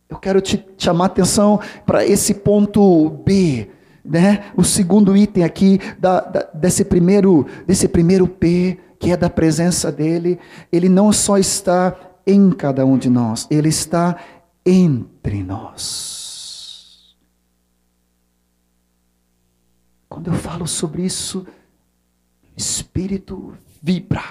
S2: eu quero te chamar a atenção para esse ponto B, né? O segundo item aqui da, da, desse primeiro desse primeiro P, que é da presença dele. Ele não só está em cada um de nós, ele está entre nós. Quando eu falo sobre isso, o espírito vibra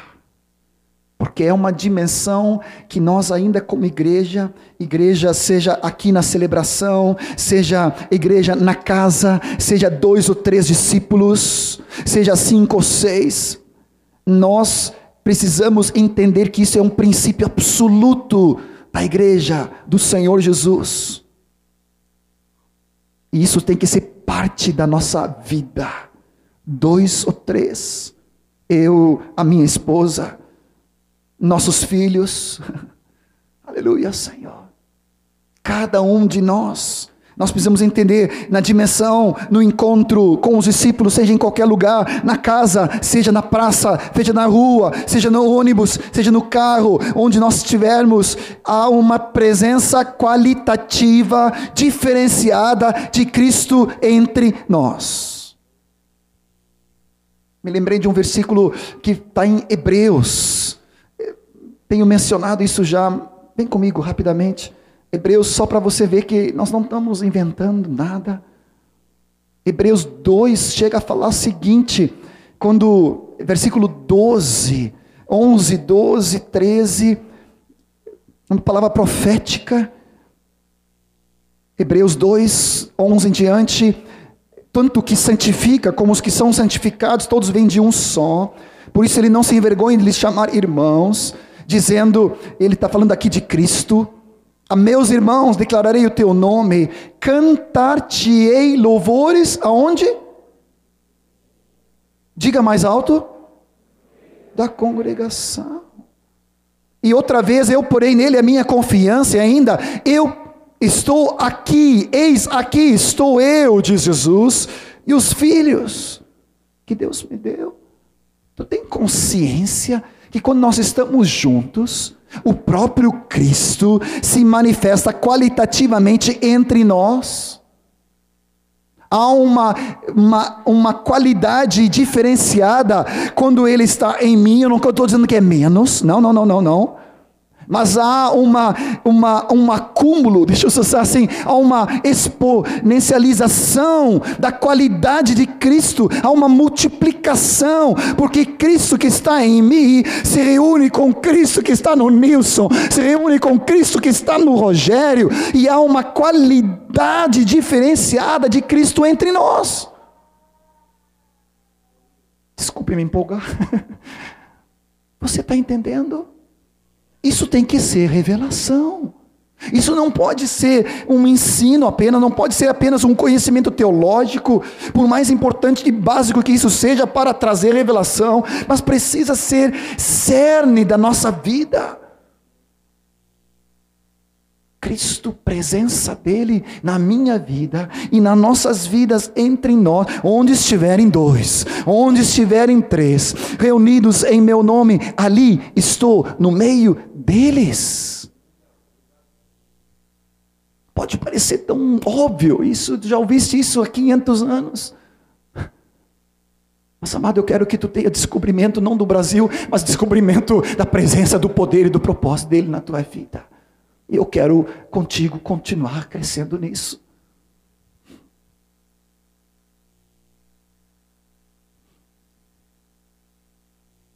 S2: porque é uma dimensão que nós ainda como igreja, igreja seja aqui na celebração, seja igreja na casa, seja dois ou três discípulos, seja cinco ou seis, nós precisamos entender que isso é um princípio absoluto da igreja do Senhor Jesus. E isso tem que ser parte da nossa vida. Dois ou três, eu, a minha esposa, nossos filhos. Aleluia, Senhor. Cada um de nós. Nós precisamos entender na dimensão, no encontro com os discípulos, seja em qualquer lugar, na casa, seja na praça, seja na rua, seja no ônibus, seja no carro, onde nós estivermos, há uma presença qualitativa, diferenciada de Cristo entre nós. Me lembrei de um versículo que está em Hebreus, tenho mencionado isso já. Vem comigo rapidamente. Hebreus, só para você ver que nós não estamos inventando nada. Hebreus 2 chega a falar o seguinte, quando, versículo 12, 11, 12, 13, uma palavra profética. Hebreus 2, 11 em diante, tanto que santifica como os que são santificados, todos vêm de um só. Por isso ele não se envergonha de lhes chamar irmãos, dizendo, ele está falando aqui de Cristo. A meus irmãos declararei o teu nome, cantar-te-ei louvores aonde? Diga mais alto. Da congregação. E outra vez eu porei nele a minha confiança ainda eu estou aqui, eis aqui estou eu, diz Jesus, e os filhos que Deus me deu. Tu tem consciência que quando nós estamos juntos, o próprio Cristo se manifesta qualitativamente entre nós? há uma, uma, uma qualidade diferenciada quando ele está em mim. Eu não estou dizendo que é menos, não, não, não, não, não. Mas há uma, uma, um acúmulo, deixa eu usar assim, há uma exponencialização da qualidade de Cristo, há uma multiplicação, porque Cristo que está em mim se reúne com Cristo que está no Nilson, se reúne com Cristo que está no Rogério, e há uma qualidade diferenciada de Cristo entre nós. Desculpe me empolgar. Você está entendendo? Isso tem que ser revelação. Isso não pode ser um ensino apenas, não pode ser apenas um conhecimento teológico, por mais importante e básico que isso seja para trazer revelação, mas precisa ser cerne da nossa vida. Cristo, presença dele na minha vida e nas nossas vidas entre nós, onde estiverem dois, onde estiverem três, reunidos em meu nome, ali estou no meio deles. Pode parecer tão óbvio isso, já ouviste isso há 500 anos. Mas, amado, eu quero que tu tenha descobrimento não do Brasil, mas descobrimento da presença, do poder e do propósito dele na tua vida. E eu quero contigo continuar crescendo nisso.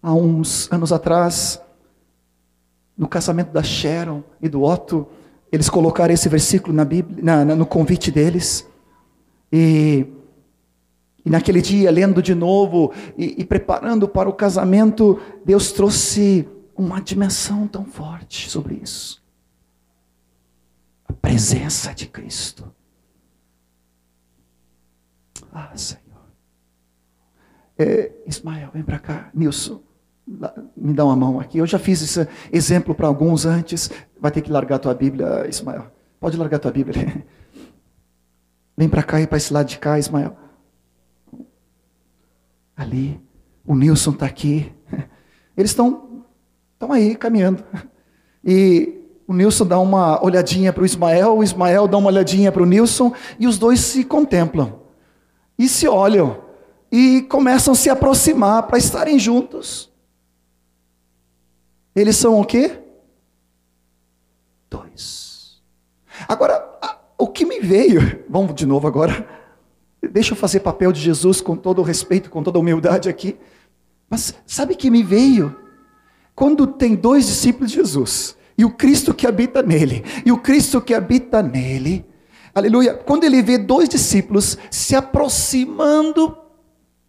S2: Há uns anos atrás, no casamento da Sharon e do Otto, eles colocaram esse versículo na Bíblia, na, no convite deles. E, e, naquele dia, lendo de novo e, e preparando para o casamento, Deus trouxe uma dimensão tão forte sobre isso a presença de Cristo. Ah, Senhor. É, Ismael, vem para cá. Nilson, me dá uma mão aqui. Eu já fiz esse exemplo para alguns antes. Vai ter que largar a tua Bíblia, Ismael. Pode largar tua Bíblia. Vem para cá e para esse lado de cá, Ismael. Ali. O Nilson está aqui. Eles estão estão aí caminhando. E o Nilson dá uma olhadinha para o Ismael, o Ismael dá uma olhadinha para o Nilson, e os dois se contemplam. E se olham. E começam a se aproximar para estarem juntos. Eles são o quê? Dois. Agora, o que me veio, vamos de novo agora. Deixa eu fazer papel de Jesus com todo o respeito, com toda a humildade aqui. Mas sabe que me veio? Quando tem dois discípulos de Jesus, e o Cristo que habita nele, e o Cristo que habita nele, aleluia, quando ele vê dois discípulos se aproximando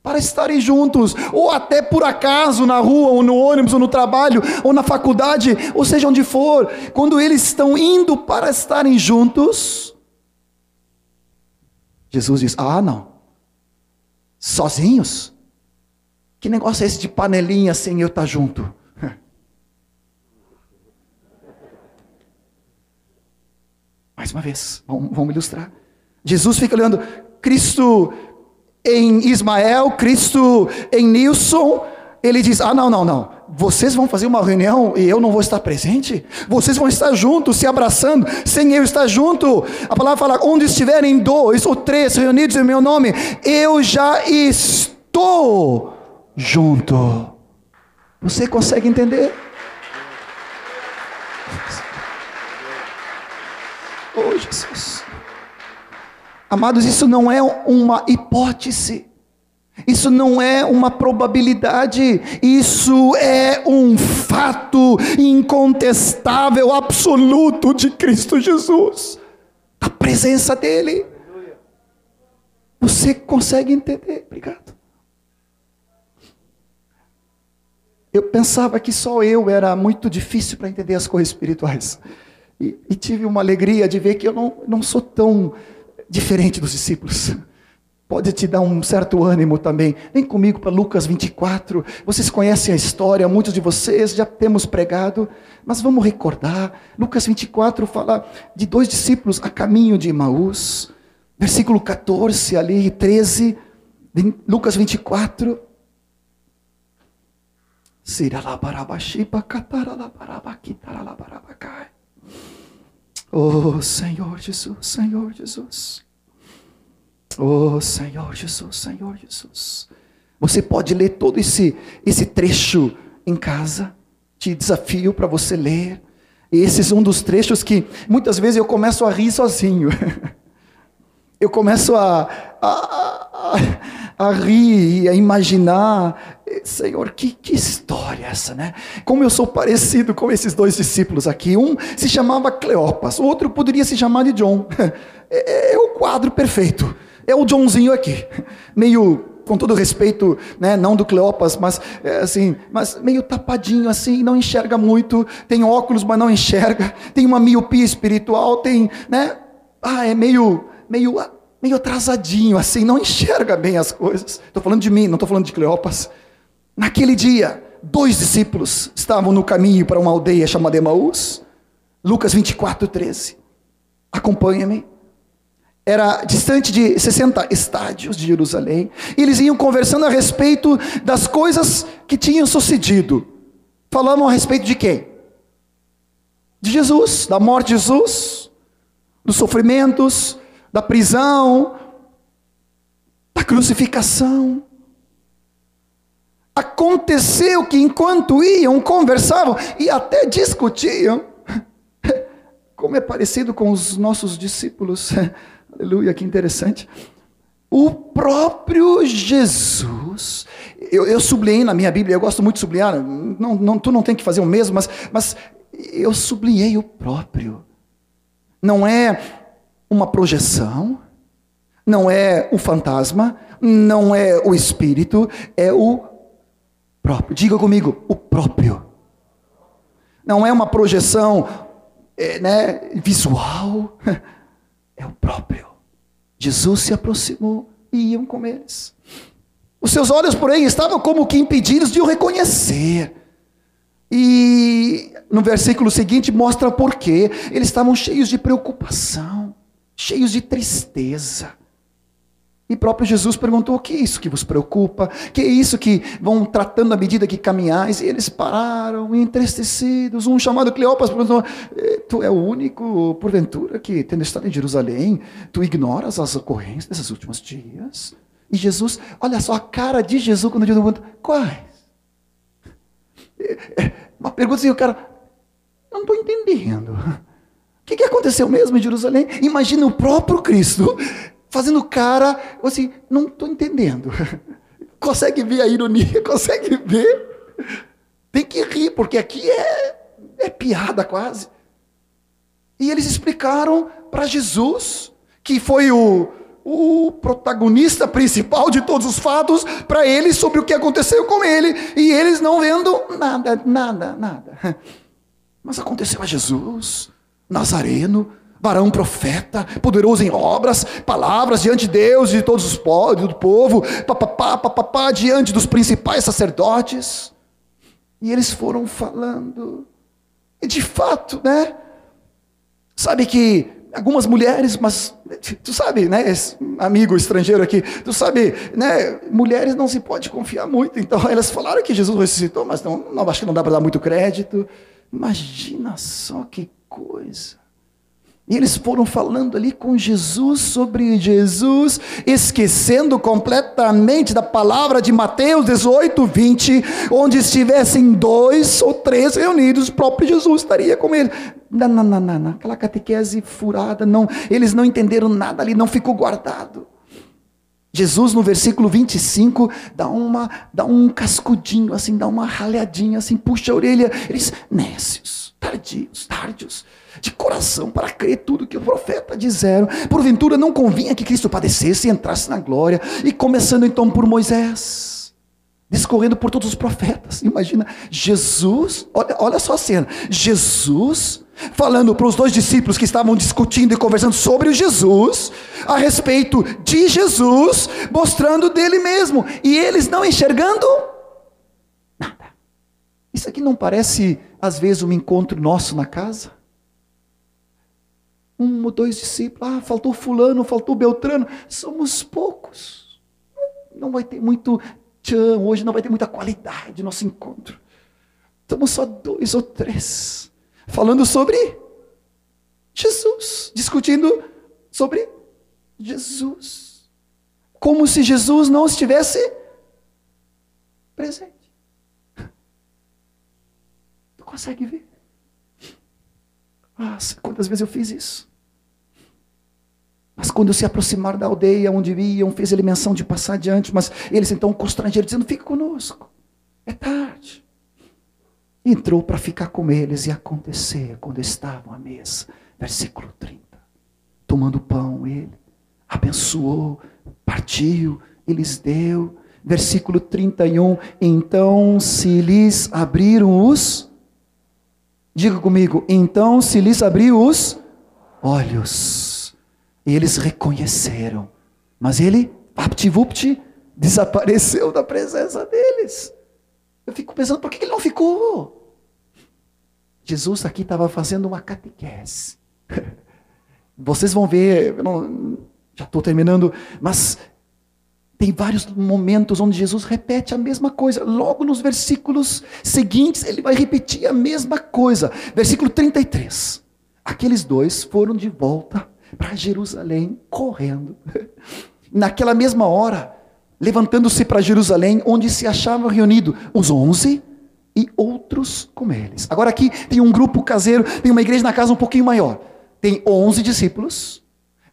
S2: para estarem juntos, ou até por acaso na rua, ou no ônibus, ou no trabalho, ou na faculdade, ou seja onde for, quando eles estão indo para estarem juntos, Jesus diz: Ah, não, sozinhos? Que negócio é esse de panelinha sem eu estar junto? Mais uma vez, vamos, vamos ilustrar. Jesus fica olhando Cristo em Ismael, Cristo em Nilson. Ele diz: Ah, não, não, não. Vocês vão fazer uma reunião e eu não vou estar presente? Vocês vão estar juntos, se abraçando, sem eu estar junto. A palavra fala: onde estiverem dois ou três reunidos em meu nome, eu já estou junto. Você consegue entender? Oh, Jesus. Amados, isso não é uma hipótese. Isso não é uma probabilidade, isso é um fato incontestável, absoluto de Cristo Jesus. A presença dEle. Você consegue entender? Obrigado. Eu pensava que só eu era muito difícil para entender as coisas espirituais. E, e, tive uma alegria de ver que eu não, não sou tão diferente dos discípulos. Pode te dar um certo ânimo também. Vem comigo para Lucas 24. Vocês conhecem a história, muitos de vocês já temos pregado, mas vamos recordar. Lucas 24 fala de dois discípulos a caminho de Emaús. Versículo 14 ali, 13. Lucas 24. Oh Senhor Jesus, Senhor Jesus. Oh Senhor Jesus, Senhor Jesus. Você pode ler todo esse, esse trecho em casa. Te desafio para você ler. Esse é um dos trechos que muitas vezes eu começo a rir sozinho. Eu começo a, a, a, a rir e a imaginar, Senhor, que, que história é essa, né? Como eu sou parecido com esses dois discípulos aqui. Um se chamava Cleopas, o outro poderia se chamar de John. É, é o quadro perfeito. É o Johnzinho aqui, meio com todo respeito, né, não do Cleopas, mas é, assim, mas meio tapadinho assim, não enxerga muito, tem óculos, mas não enxerga, tem uma miopia espiritual, tem, né? Ah, é meio meio meio atrasadinho assim, não enxerga bem as coisas. Estou falando de mim, não estou falando de Cleopas. Naquele dia, dois discípulos estavam no caminho para uma aldeia chamada Emaús. Lucas 24, 13. Acompanha-me era distante de 60 estádios de Jerusalém, e eles iam conversando a respeito das coisas que tinham sucedido. Falavam a respeito de quem? De Jesus, da morte de Jesus, dos sofrimentos, da prisão, da crucificação. Aconteceu que enquanto iam, conversavam e até discutiam, como é parecido com os nossos discípulos, Aleluia, que interessante. O próprio Jesus, eu, eu sublinhei na minha Bíblia, eu gosto muito de sublinhar, não, não, tu não tem que fazer o mesmo, mas, mas eu sublinhei o próprio. Não é uma projeção, não é o fantasma, não é o espírito, é o próprio. Diga comigo, o próprio. Não é uma projeção é, né, visual, é o próprio. Jesus se aproximou e iam com eles. Os seus olhos, porém, estavam como que impedidos de o reconhecer. E no versículo seguinte mostra por quê. Eles estavam cheios de preocupação, cheios de tristeza. E próprio Jesus perguntou: O que é isso que vos preocupa? Que é isso que vão tratando à medida que caminhais? E eles pararam, entristecidos. Um chamado Cleopas perguntou: eh, Tu é o único, porventura, que, tendo estado em Jerusalém, tu ignoras as ocorrências desses últimos dias? E Jesus, olha só a cara de Jesus quando Jesus pergunta: Quais? Eh, eh, uma pergunta assim, o cara, não estou entendendo. Que, que aconteceu mesmo em Jerusalém? Imagina o próprio Cristo fazendo cara, assim, não estou entendendo. Consegue ver a ironia? Consegue ver? Tem que rir, porque aqui é, é piada quase. E eles explicaram para Jesus, que foi o, o protagonista principal de todos os fatos, para eles sobre o que aconteceu com ele. E eles não vendo nada, nada, nada. Mas aconteceu a Jesus, Nazareno, varão profeta, poderoso em obras, palavras diante de Deus e de todos os povos, do povo, papapá, papapá, diante dos principais sacerdotes. E eles foram falando. E de fato, né? Sabe que algumas mulheres, mas tu sabe, né, amigo estrangeiro aqui, tu sabe, né, mulheres não se pode confiar muito. Então elas falaram que Jesus ressuscitou, mas não, não acho que não dá para dar muito crédito. Imagina só que coisa. E eles foram falando ali com Jesus sobre Jesus, esquecendo completamente da palavra de Mateus 18, 20, onde estivessem dois ou três reunidos, o próprio Jesus estaria com eles. Não, não, não, não, não. aquela catequese furada, não, eles não entenderam nada ali, não ficou guardado. Jesus, no versículo 25, dá, uma, dá um cascudinho, assim, dá uma ralhadinha, assim, puxa a orelha. Eles, nécios, tardios, tardios de coração para crer tudo que o profeta disseram. Porventura não convinha que Cristo padecesse e entrasse na glória. E começando então por Moisés, discorrendo por todos os profetas. Imagina, Jesus, olha, olha só a cena: Jesus falando para os dois discípulos que estavam discutindo e conversando sobre o Jesus, a respeito de Jesus, mostrando dele mesmo, e eles não enxergando nada. Isso aqui não parece, às vezes, um encontro nosso na casa? um ou dois discípulos, ah, faltou fulano, faltou Beltrano, somos poucos. Não vai ter muito tchan, hoje não vai ter muita qualidade nosso encontro. Estamos só dois ou três falando sobre Jesus, discutindo sobre Jesus. Como se Jesus não estivesse presente. Tu consegue ver? Nossa, quantas vezes eu fiz isso? Mas quando se aproximaram da aldeia onde iam, fez ele menção de passar adiante, mas eles então constrangeram, dizendo: Fica conosco, é tarde. Entrou para ficar com eles e acontecer quando estavam à mesa. Versículo 30. Tomando pão, ele abençoou, partiu e lhes deu. Versículo 31. Então se lhes abriram os. Diga comigo. Então se lhes abriu os olhos e eles reconheceram. Mas ele, aptivupt, desapareceu da presença deles. Eu fico pensando, por que ele não ficou? Jesus aqui estava fazendo uma catequese. Vocês vão ver, não, já estou terminando, mas tem vários momentos onde Jesus repete a mesma coisa. Logo nos versículos seguintes, ele vai repetir a mesma coisa. Versículo 33. Aqueles dois foram de volta para Jerusalém correndo. Naquela mesma hora, levantando-se para Jerusalém, onde se achavam reunidos os onze e outros com eles. Agora aqui tem um grupo caseiro, tem uma igreja na casa um pouquinho maior. Tem onze discípulos,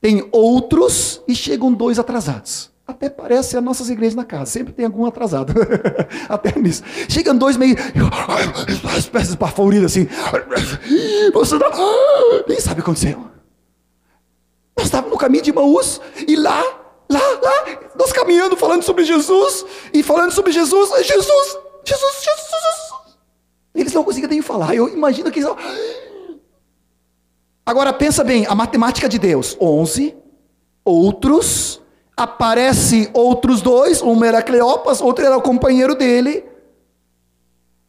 S2: tem outros e chegam dois atrasados. Até parece as nossas igrejas na casa, sempre tem algum atrasado. Até nisso. Chegam dois meio. As peças baforidas assim. Você não, nem sabe o que aconteceu. Nós estávamos no caminho de Maús e lá, lá, lá, nós caminhando, falando sobre Jesus e falando sobre Jesus, Jesus, Jesus, Jesus. Eles não conseguiam nem falar. Eu imagino que eles. Agora pensa bem, a matemática de Deus, 11, outros, aparece outros dois, um era Cleopas, outro era o companheiro dele.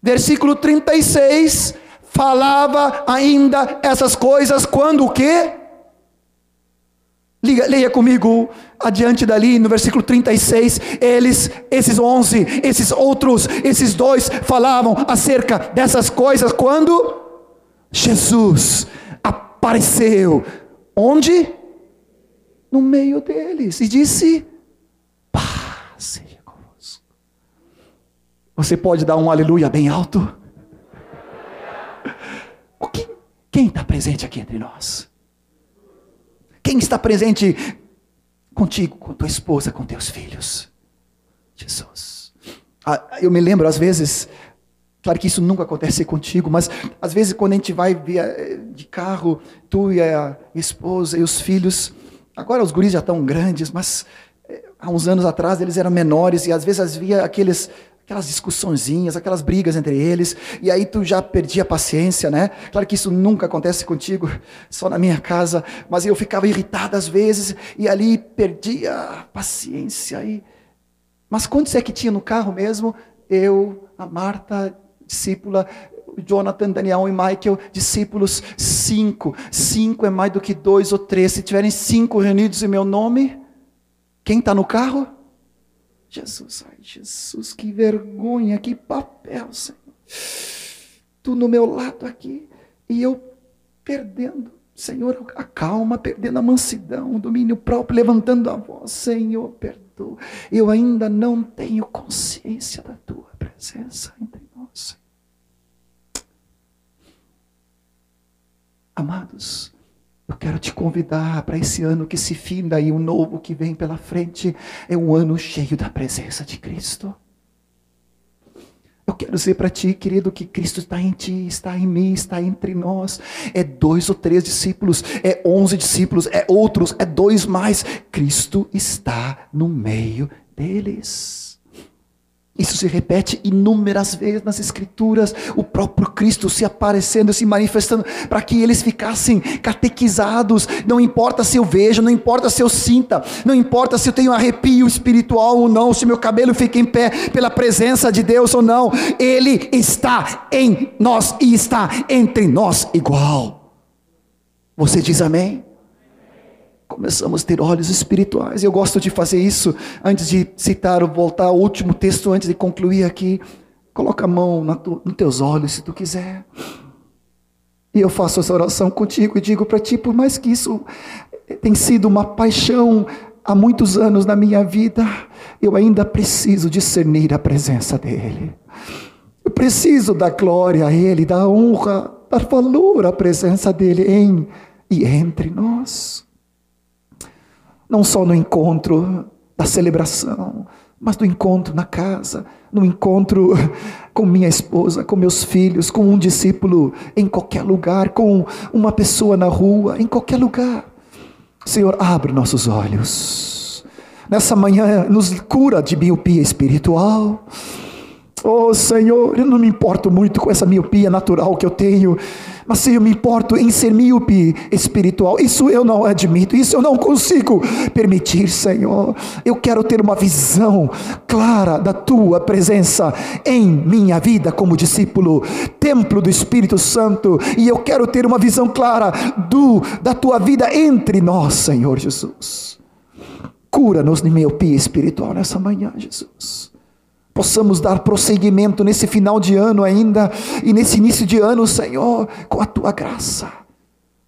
S2: Versículo 36, falava ainda essas coisas quando o quê? Leia, comigo adiante dali, no versículo 36. Eles, esses onze, esses outros, esses dois, falavam acerca dessas coisas quando Jesus apareceu. Onde? No meio deles. E disse: Paz seja convosco. Você pode dar um aleluia bem alto? Quem está presente aqui entre nós? Quem está presente contigo, com tua esposa, com teus filhos? Jesus. Ah, eu me lembro, às vezes, claro que isso nunca acontece contigo, mas às vezes quando a gente vai via, de carro, tu e a esposa e os filhos, agora os guris já estão grandes, mas eh, há uns anos atrás eles eram menores e às vezes havia aqueles aquelas discussõezinhas, aquelas brigas entre eles, e aí tu já perdia a paciência, né? Claro que isso nunca acontece contigo, só na minha casa, mas eu ficava irritado às vezes, e ali perdia a paciência. E... Mas quantos é que tinha no carro mesmo? Eu, a Marta, discípula, Jonathan, Daniel e Michael, discípulos, cinco. Cinco é mais do que dois ou três. Se tiverem cinco reunidos em meu nome, quem está no carro? Jesus, ai Jesus, que vergonha, que papel, Senhor. Tu no meu lado aqui e eu perdendo, Senhor, a calma, perdendo a mansidão, o domínio próprio, levantando a voz, Senhor, perdoa. Eu ainda não tenho consciência da tua presença entre nós. Amados, eu quero te convidar para esse ano que se finda e o novo que vem pela frente é um ano cheio da presença de Cristo. Eu quero dizer para ti, querido, que Cristo está em ti, está em mim, está entre nós. É dois ou três discípulos, é onze discípulos, é outros, é dois mais. Cristo está no meio deles. Isso se repete inúmeras vezes nas Escrituras, o próprio Cristo se aparecendo, se manifestando, para que eles ficassem catequizados. Não importa se eu vejo, não importa se eu sinta, não importa se eu tenho arrepio espiritual ou não, se meu cabelo fica em pé pela presença de Deus ou não, Ele está em nós e está entre nós igual. Você diz amém? Começamos a ter olhos espirituais. Eu gosto de fazer isso antes de citar, voltar ao último texto, antes de concluir aqui. Coloca a mão nos teus olhos se tu quiser. E eu faço essa oração contigo e digo para ti, por mais que isso tem sido uma paixão há muitos anos na minha vida, eu ainda preciso discernir a presença dEle. Eu preciso dar glória a Ele, dar honra, dar valor à presença dEle em e entre nós. Não só no encontro da celebração, mas no encontro na casa, no encontro com minha esposa, com meus filhos, com um discípulo em qualquer lugar, com uma pessoa na rua, em qualquer lugar. Senhor, abre nossos olhos. Nessa manhã, nos cura de miopia espiritual Oh Senhor, eu não me importo muito com essa miopia natural que eu tenho, mas se eu me importo em ser míope espiritual, isso eu não admito, isso eu não consigo permitir, Senhor. Eu quero ter uma visão clara da tua presença em minha vida como discípulo, templo do Espírito Santo, e eu quero ter uma visão clara do da tua vida entre nós, Senhor Jesus. Cura-nos de miopia espiritual nessa manhã, Jesus possamos dar prosseguimento nesse final de ano ainda e nesse início de ano, Senhor, com a tua graça.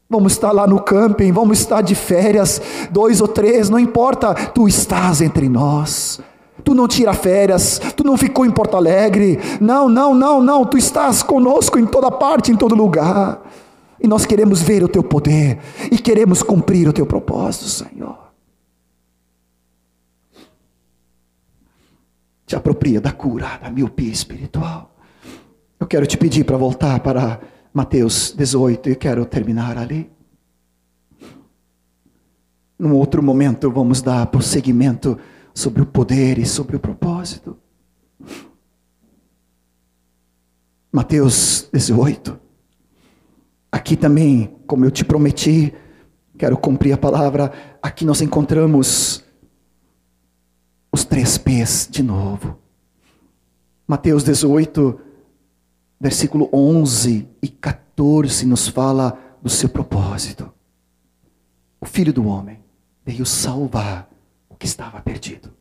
S2: Vamos estar lá no camping, vamos estar de férias, dois ou três, não importa, tu estás entre nós. Tu não tira férias, tu não ficou em Porto Alegre. Não, não, não, não, tu estás conosco em toda parte, em todo lugar. E nós queremos ver o teu poder e queremos cumprir o teu propósito, Senhor. Te apropria da cura, da miopia espiritual. Eu quero te pedir para voltar para Mateus 18 e quero terminar ali. Num outro momento, vamos dar prosseguimento sobre o poder e sobre o propósito. Mateus 18. Aqui também, como eu te prometi, quero cumprir a palavra. Aqui nós encontramos os três P's de novo. Mateus 18, versículo 11 e 14 nos fala do seu propósito. O filho do homem veio salvar o que estava perdido.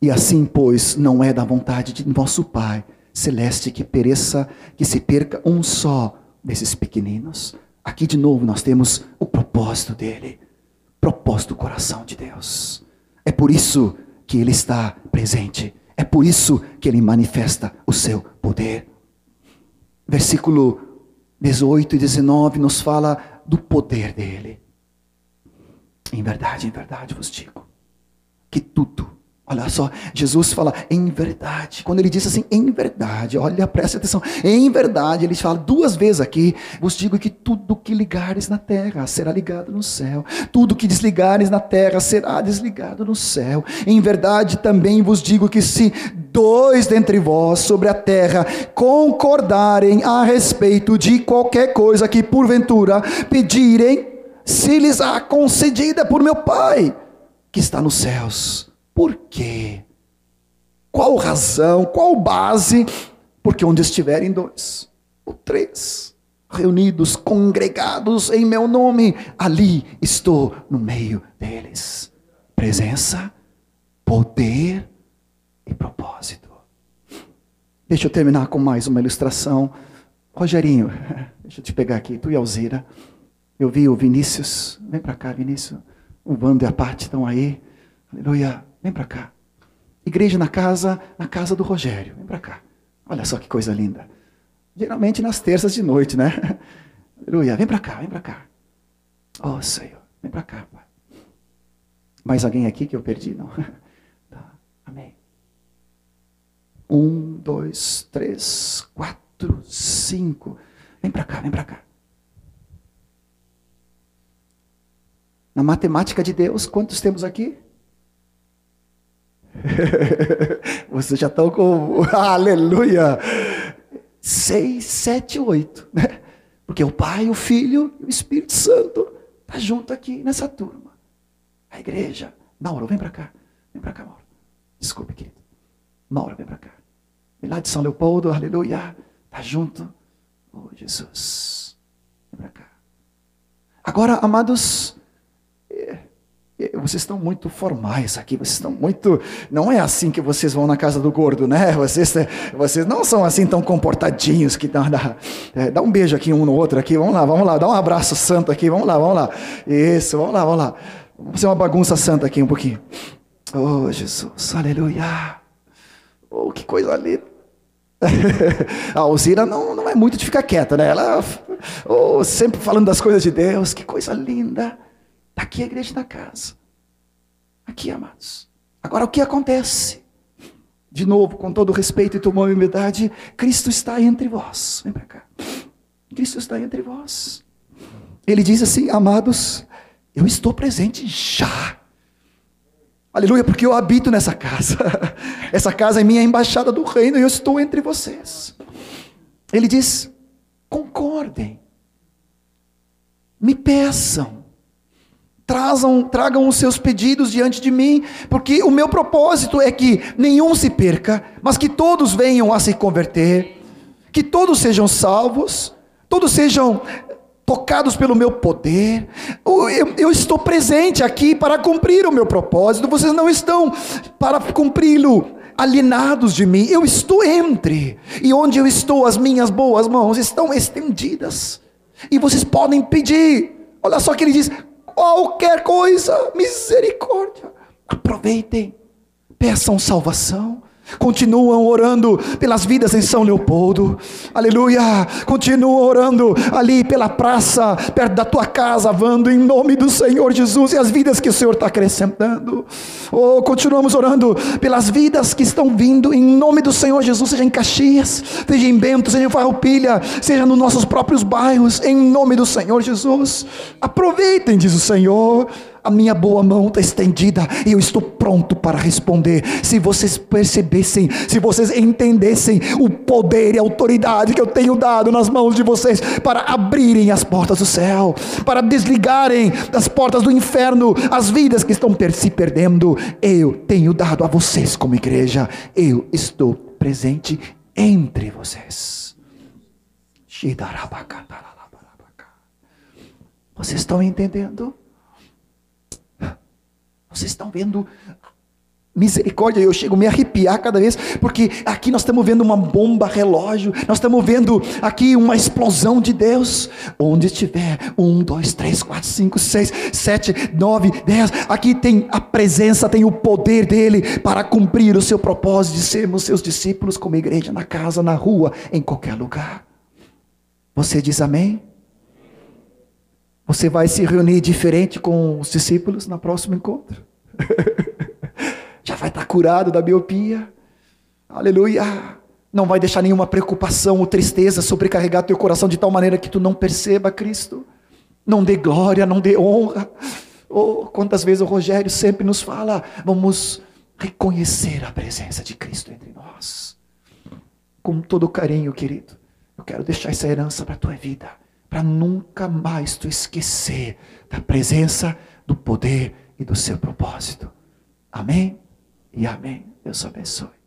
S2: E assim, pois, não é da vontade de nosso Pai celeste que pereça, que se perca um só desses pequeninos. Aqui de novo nós temos o propósito dele, propósito do coração de Deus. É por isso que Ele está presente. É por isso que Ele manifesta o seu poder. Versículo 18 e 19 nos fala do poder dele. Em verdade, em verdade vos digo que tudo Olha só, Jesus fala em verdade. Quando ele diz assim, em verdade, olha, preste atenção. Em verdade, ele fala duas vezes aqui: vos digo que tudo que ligares na terra será ligado no céu, tudo que desligares na terra será desligado no céu. Em verdade, também vos digo que se dois dentre vós sobre a terra concordarem a respeito de qualquer coisa que porventura pedirem, se lhes há concedida por meu Pai que está nos céus por quê? Qual razão, qual base? Porque onde estiverem dois ou três reunidos, congregados em meu nome, ali estou no meio deles. Presença, poder e propósito. Deixa eu terminar com mais uma ilustração. Rogerinho, deixa eu te pegar aqui, tu e Alzira. Eu vi o Vinícius, vem para cá, Vinícius. O Wanda e a Paty estão aí. Aleluia. Vem para cá. Igreja na casa, na casa do Rogério. Vem para cá. Olha só que coisa linda. Geralmente nas terças de noite, né? Aleluia. Vem para cá, vem para cá. Oh, Senhor. Vem para cá, Pai. Mais alguém aqui que eu perdi? Não. Tá. Amém. Um, dois, três, quatro, cinco. Vem para cá, vem para cá. Na matemática de Deus, quantos temos aqui? Vocês já estão com. Aleluia! Seis, sete, oito. Né? Porque o Pai, o Filho e o Espírito Santo tá junto aqui nessa turma. A igreja. Mauro, vem para cá. Vem para cá, Mauro. Desculpe, querido. Mauro, vem para cá. Vem lá de São Leopoldo, aleluia. Tá junto. Oh, Jesus. Vem para cá. Agora, amados, vocês estão muito formais aqui, vocês estão muito. Não é assim que vocês vão na casa do gordo, né? Vocês, vocês não são assim tão comportadinhos que dá, dá, é, dá um beijo aqui um no outro aqui, vamos lá, vamos lá, dá um abraço santo aqui, vamos lá, vamos lá. Isso, vamos lá, vamos lá. Vamos fazer uma bagunça santa aqui um pouquinho. Oh, Jesus, aleluia. Oh, que coisa linda. a Alzira não, não é muito de ficar quieta, né? Ela oh, sempre falando das coisas de Deus, que coisa linda. Está aqui a igreja da casa. Aqui, amados. Agora, o que acontece? De novo, com todo respeito e toda humildade, Cristo está entre vós. Vem para cá. Cristo está entre vós. Ele diz assim: Amados, eu estou presente já. Aleluia, porque eu habito nessa casa. Essa casa é minha embaixada do reino e eu estou entre vocês. Ele diz: concordem, me peçam, Trazam, tragam os seus pedidos diante de mim, porque o meu propósito é que nenhum se perca, mas que todos venham a se converter, que todos sejam salvos, todos sejam tocados pelo meu poder. Eu, eu, estou presente aqui para cumprir o meu propósito, vocês não estão para cumpri-lo alienados de mim, eu estou entre, e onde eu estou, as minhas boas mãos estão estendidas, e vocês podem pedir. Olha só que ele diz: qualquer coisa, misericórdia. Aproveitem, peçam salvação. Continuam orando pelas vidas em São Leopoldo, aleluia. Continuam orando ali pela praça, perto da tua casa, vando em nome do Senhor Jesus e as vidas que o Senhor está acrescentando. Oh, continuamos orando pelas vidas que estão vindo em nome do Senhor Jesus, seja em Caxias, seja em Bento, seja em Farroupilha, seja nos nossos próprios bairros, em nome do Senhor Jesus. Aproveitem, diz o Senhor a minha boa mão está estendida e eu estou pronto para responder. Se vocês percebessem, se vocês entendessem o poder e a autoridade que eu tenho dado nas mãos de vocês para abrirem as portas do céu, para desligarem das portas do inferno as vidas que estão se perdendo, eu tenho dado a vocês como igreja. Eu estou presente entre vocês. Vocês estão entendendo? Vocês estão vendo misericórdia, eu chego a me arrepiar cada vez, porque aqui nós estamos vendo uma bomba relógio, nós estamos vendo aqui uma explosão de Deus. Onde estiver, um, dois, três, quatro, cinco, seis, sete, nove, dez, aqui tem a presença, tem o poder dele para cumprir o seu propósito de sermos seus discípulos como igreja, na casa, na rua, em qualquer lugar. Você diz amém? Você vai se reunir diferente com os discípulos no próximo encontro. Já vai estar curado da miopia. Aleluia. Não vai deixar nenhuma preocupação ou tristeza sobrecarregar teu coração de tal maneira que tu não perceba Cristo. Não dê glória, não dê honra. Oh, quantas vezes o Rogério sempre nos fala, vamos reconhecer a presença de Cristo entre nós. Com todo carinho, querido. Eu quero deixar essa herança para a tua vida para nunca mais tu esquecer da presença, do poder e do seu propósito. Amém? E amém. Deus abençoe.